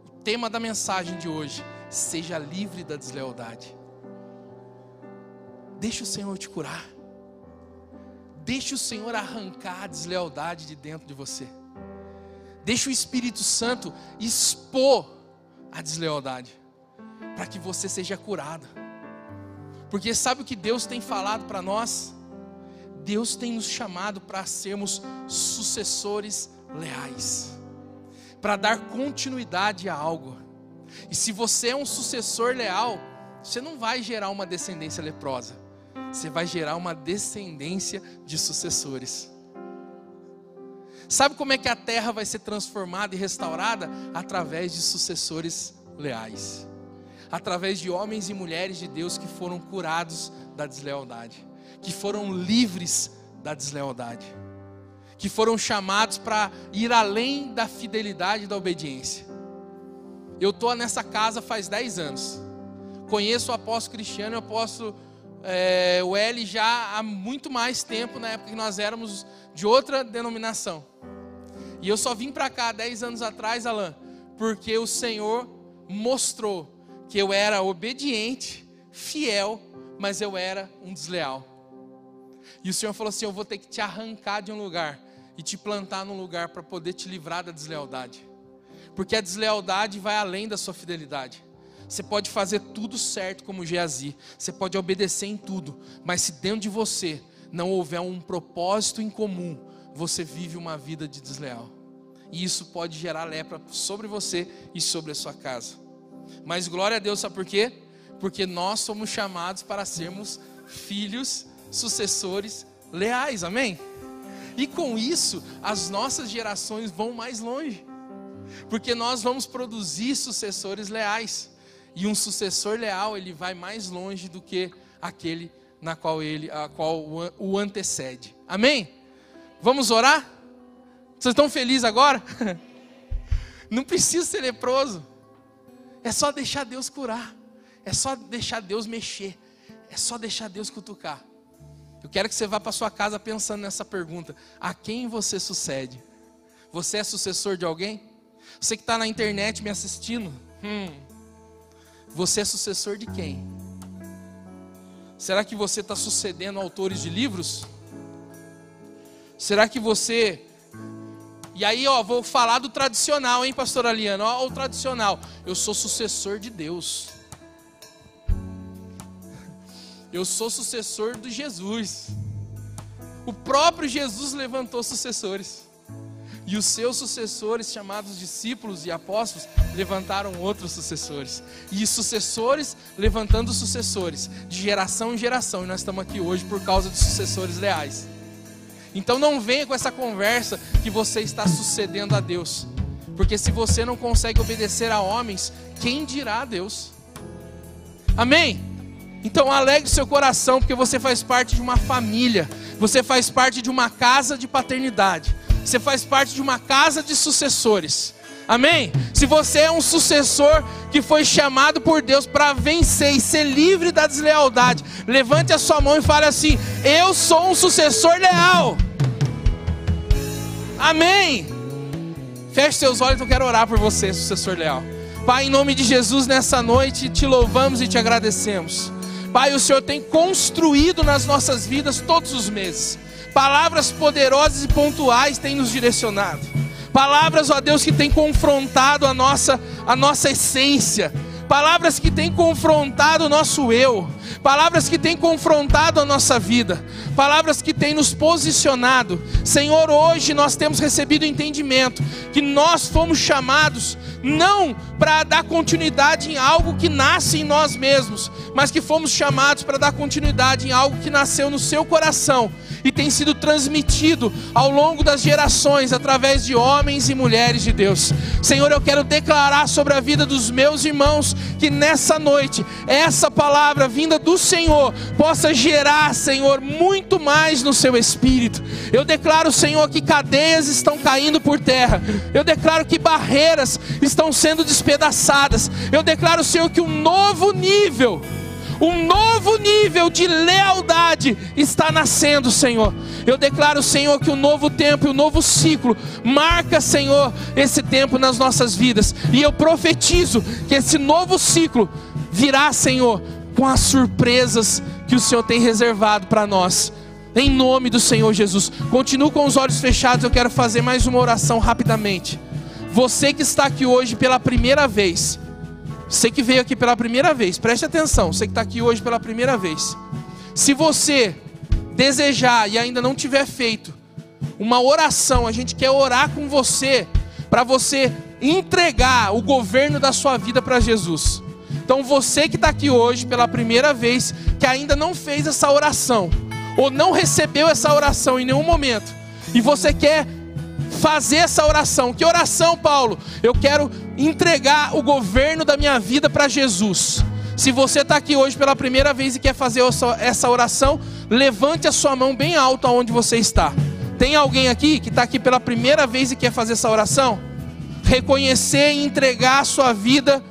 O tema da mensagem de hoje: seja livre da deslealdade. Deixa o Senhor te curar. Deixa o Senhor arrancar a deslealdade de dentro de você. Deixa o Espírito Santo expor a deslealdade, para que você seja curado. Porque sabe o que Deus tem falado para nós? Deus tem nos chamado para sermos sucessores leais, para dar continuidade a algo. E se você é um sucessor leal, você não vai gerar uma descendência leprosa, você vai gerar uma descendência de sucessores. Sabe como é que a terra vai ser transformada e restaurada? Através de sucessores leais, através de homens e mulheres de Deus que foram curados da deslealdade que foram livres da deslealdade, que foram chamados para ir além da fidelidade e da obediência. Eu estou nessa casa faz 10 anos, conheço o apóstolo Cristiano e o apóstolo é, já há muito mais tempo, na época que nós éramos de outra denominação. E eu só vim para cá 10 anos atrás, Alain, porque o Senhor mostrou que eu era obediente, fiel, mas eu era um desleal. E o Senhor falou assim: Eu vou ter que te arrancar de um lugar e te plantar num lugar para poder te livrar da deslealdade. Porque a deslealdade vai além da sua fidelidade. Você pode fazer tudo certo como Geazi, você pode obedecer em tudo, mas se dentro de você não houver um propósito em comum, você vive uma vida de desleal. E isso pode gerar lepra sobre você e sobre a sua casa. Mas glória a Deus, sabe por quê? Porque nós somos chamados para sermos filhos sucessores leais, amém? E com isso, as nossas gerações vão mais longe, porque nós vamos produzir sucessores leais, e um sucessor leal ele vai mais longe do que aquele na qual ele, a qual o antecede. Amém? Vamos orar? Vocês estão felizes agora? [LAUGHS] Não precisa ser leproso. É só deixar Deus curar. É só deixar Deus mexer. É só deixar Deus cutucar. Eu quero que você vá para sua casa pensando nessa pergunta: a quem você sucede? Você é sucessor de alguém? Você que está na internet me assistindo, hum, você é sucessor de quem? Será que você está sucedendo autores de livros? Será que você. E aí, ó, vou falar do tradicional, hein, pastor Aliano? Ó, o tradicional. Eu sou sucessor de Deus. Eu sou sucessor de Jesus. O próprio Jesus levantou sucessores. E os seus sucessores, chamados discípulos e apóstolos, levantaram outros sucessores. E sucessores levantando sucessores, de geração em geração. E nós estamos aqui hoje por causa de sucessores leais. Então não venha com essa conversa que você está sucedendo a Deus. Porque se você não consegue obedecer a homens, quem dirá a Deus? Amém? Então alegre seu coração, porque você faz parte de uma família, você faz parte de uma casa de paternidade. você faz parte de uma casa de sucessores. Amém? Se você é um sucessor que foi chamado por Deus para vencer e ser livre da deslealdade, levante a sua mão e fale assim: Eu sou um sucessor leal. Amém? Feche seus olhos, eu quero orar por você, sucessor leal. Pai, em nome de Jesus, nessa noite te louvamos e te agradecemos. Pai, o Senhor tem construído nas nossas vidas todos os meses. Palavras poderosas e pontuais têm nos direcionado. Palavras, ó Deus, que têm confrontado a nossa, a nossa essência. Palavras que têm confrontado o nosso eu. Palavras que têm confrontado a nossa vida. Palavras que têm nos posicionado. Senhor, hoje nós temos recebido entendimento que nós fomos chamados não para dar continuidade em algo que nasce em nós mesmos, mas que fomos chamados para dar continuidade em algo que nasceu no seu coração e tem sido transmitido ao longo das gerações através de homens e mulheres de Deus. Senhor, eu quero declarar sobre a vida dos meus irmãos que nessa noite essa palavra vinda do Senhor possa gerar, Senhor, muito mais no seu espírito. Eu declaro, Senhor, que cadeias estão caindo por terra. Eu declaro que barreiras estão sendo despedaçadas. Eu declaro, Senhor, que um novo nível um novo nível de lealdade está nascendo, Senhor. Eu declaro, Senhor, que o um novo tempo e o um novo ciclo marca, Senhor, esse tempo nas nossas vidas. E eu profetizo que esse novo ciclo virá, Senhor, com as surpresas que o Senhor tem reservado para nós. Em nome do Senhor Jesus. Continuo com os olhos fechados, eu quero fazer mais uma oração rapidamente. Você que está aqui hoje pela primeira vez, você que veio aqui pela primeira vez, preste atenção, você que está aqui hoje pela primeira vez. Se você desejar e ainda não tiver feito uma oração, a gente quer orar com você, para você entregar o governo da sua vida para Jesus. Então você que está aqui hoje pela primeira vez, que ainda não fez essa oração, ou não recebeu essa oração em nenhum momento, e você quer fazer essa oração. Que oração, Paulo? Eu quero entregar o governo da minha vida para Jesus. Se você está aqui hoje pela primeira vez e quer fazer essa oração, levante a sua mão bem alto aonde você está. Tem alguém aqui que está aqui pela primeira vez e quer fazer essa oração? Reconhecer e entregar a sua vida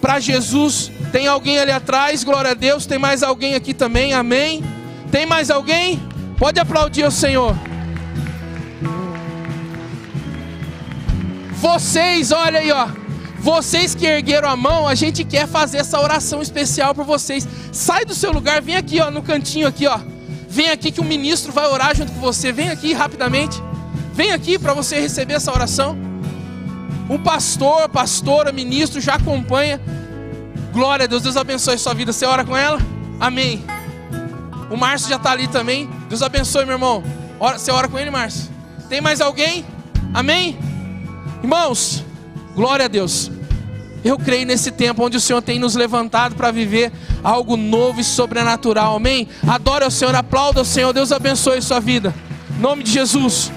para Jesus. Tem alguém ali atrás, glória a Deus. Tem mais alguém aqui também, amém. Tem mais alguém? Pode aplaudir o Senhor. Vocês, olha aí, ó. Vocês que ergueram a mão, a gente quer fazer essa oração especial para vocês. Sai do seu lugar, vem aqui, ó, no cantinho aqui, ó. Vem aqui que o ministro vai orar junto com você. Vem aqui rapidamente. Vem aqui para você receber essa oração. Um pastor, pastora, ministro já acompanha. Glória a Deus, Deus abençoe a sua vida. Você ora com ela? Amém. O Márcio já está ali também. Deus abençoe, meu irmão. Você ora com ele, Márcio? Tem mais alguém? Amém? Irmãos, glória a Deus. Eu creio nesse tempo onde o Senhor tem nos levantado para viver algo novo e sobrenatural. Amém? Adore o Senhor, aplauda o Senhor. Deus abençoe a sua vida. Em nome de Jesus.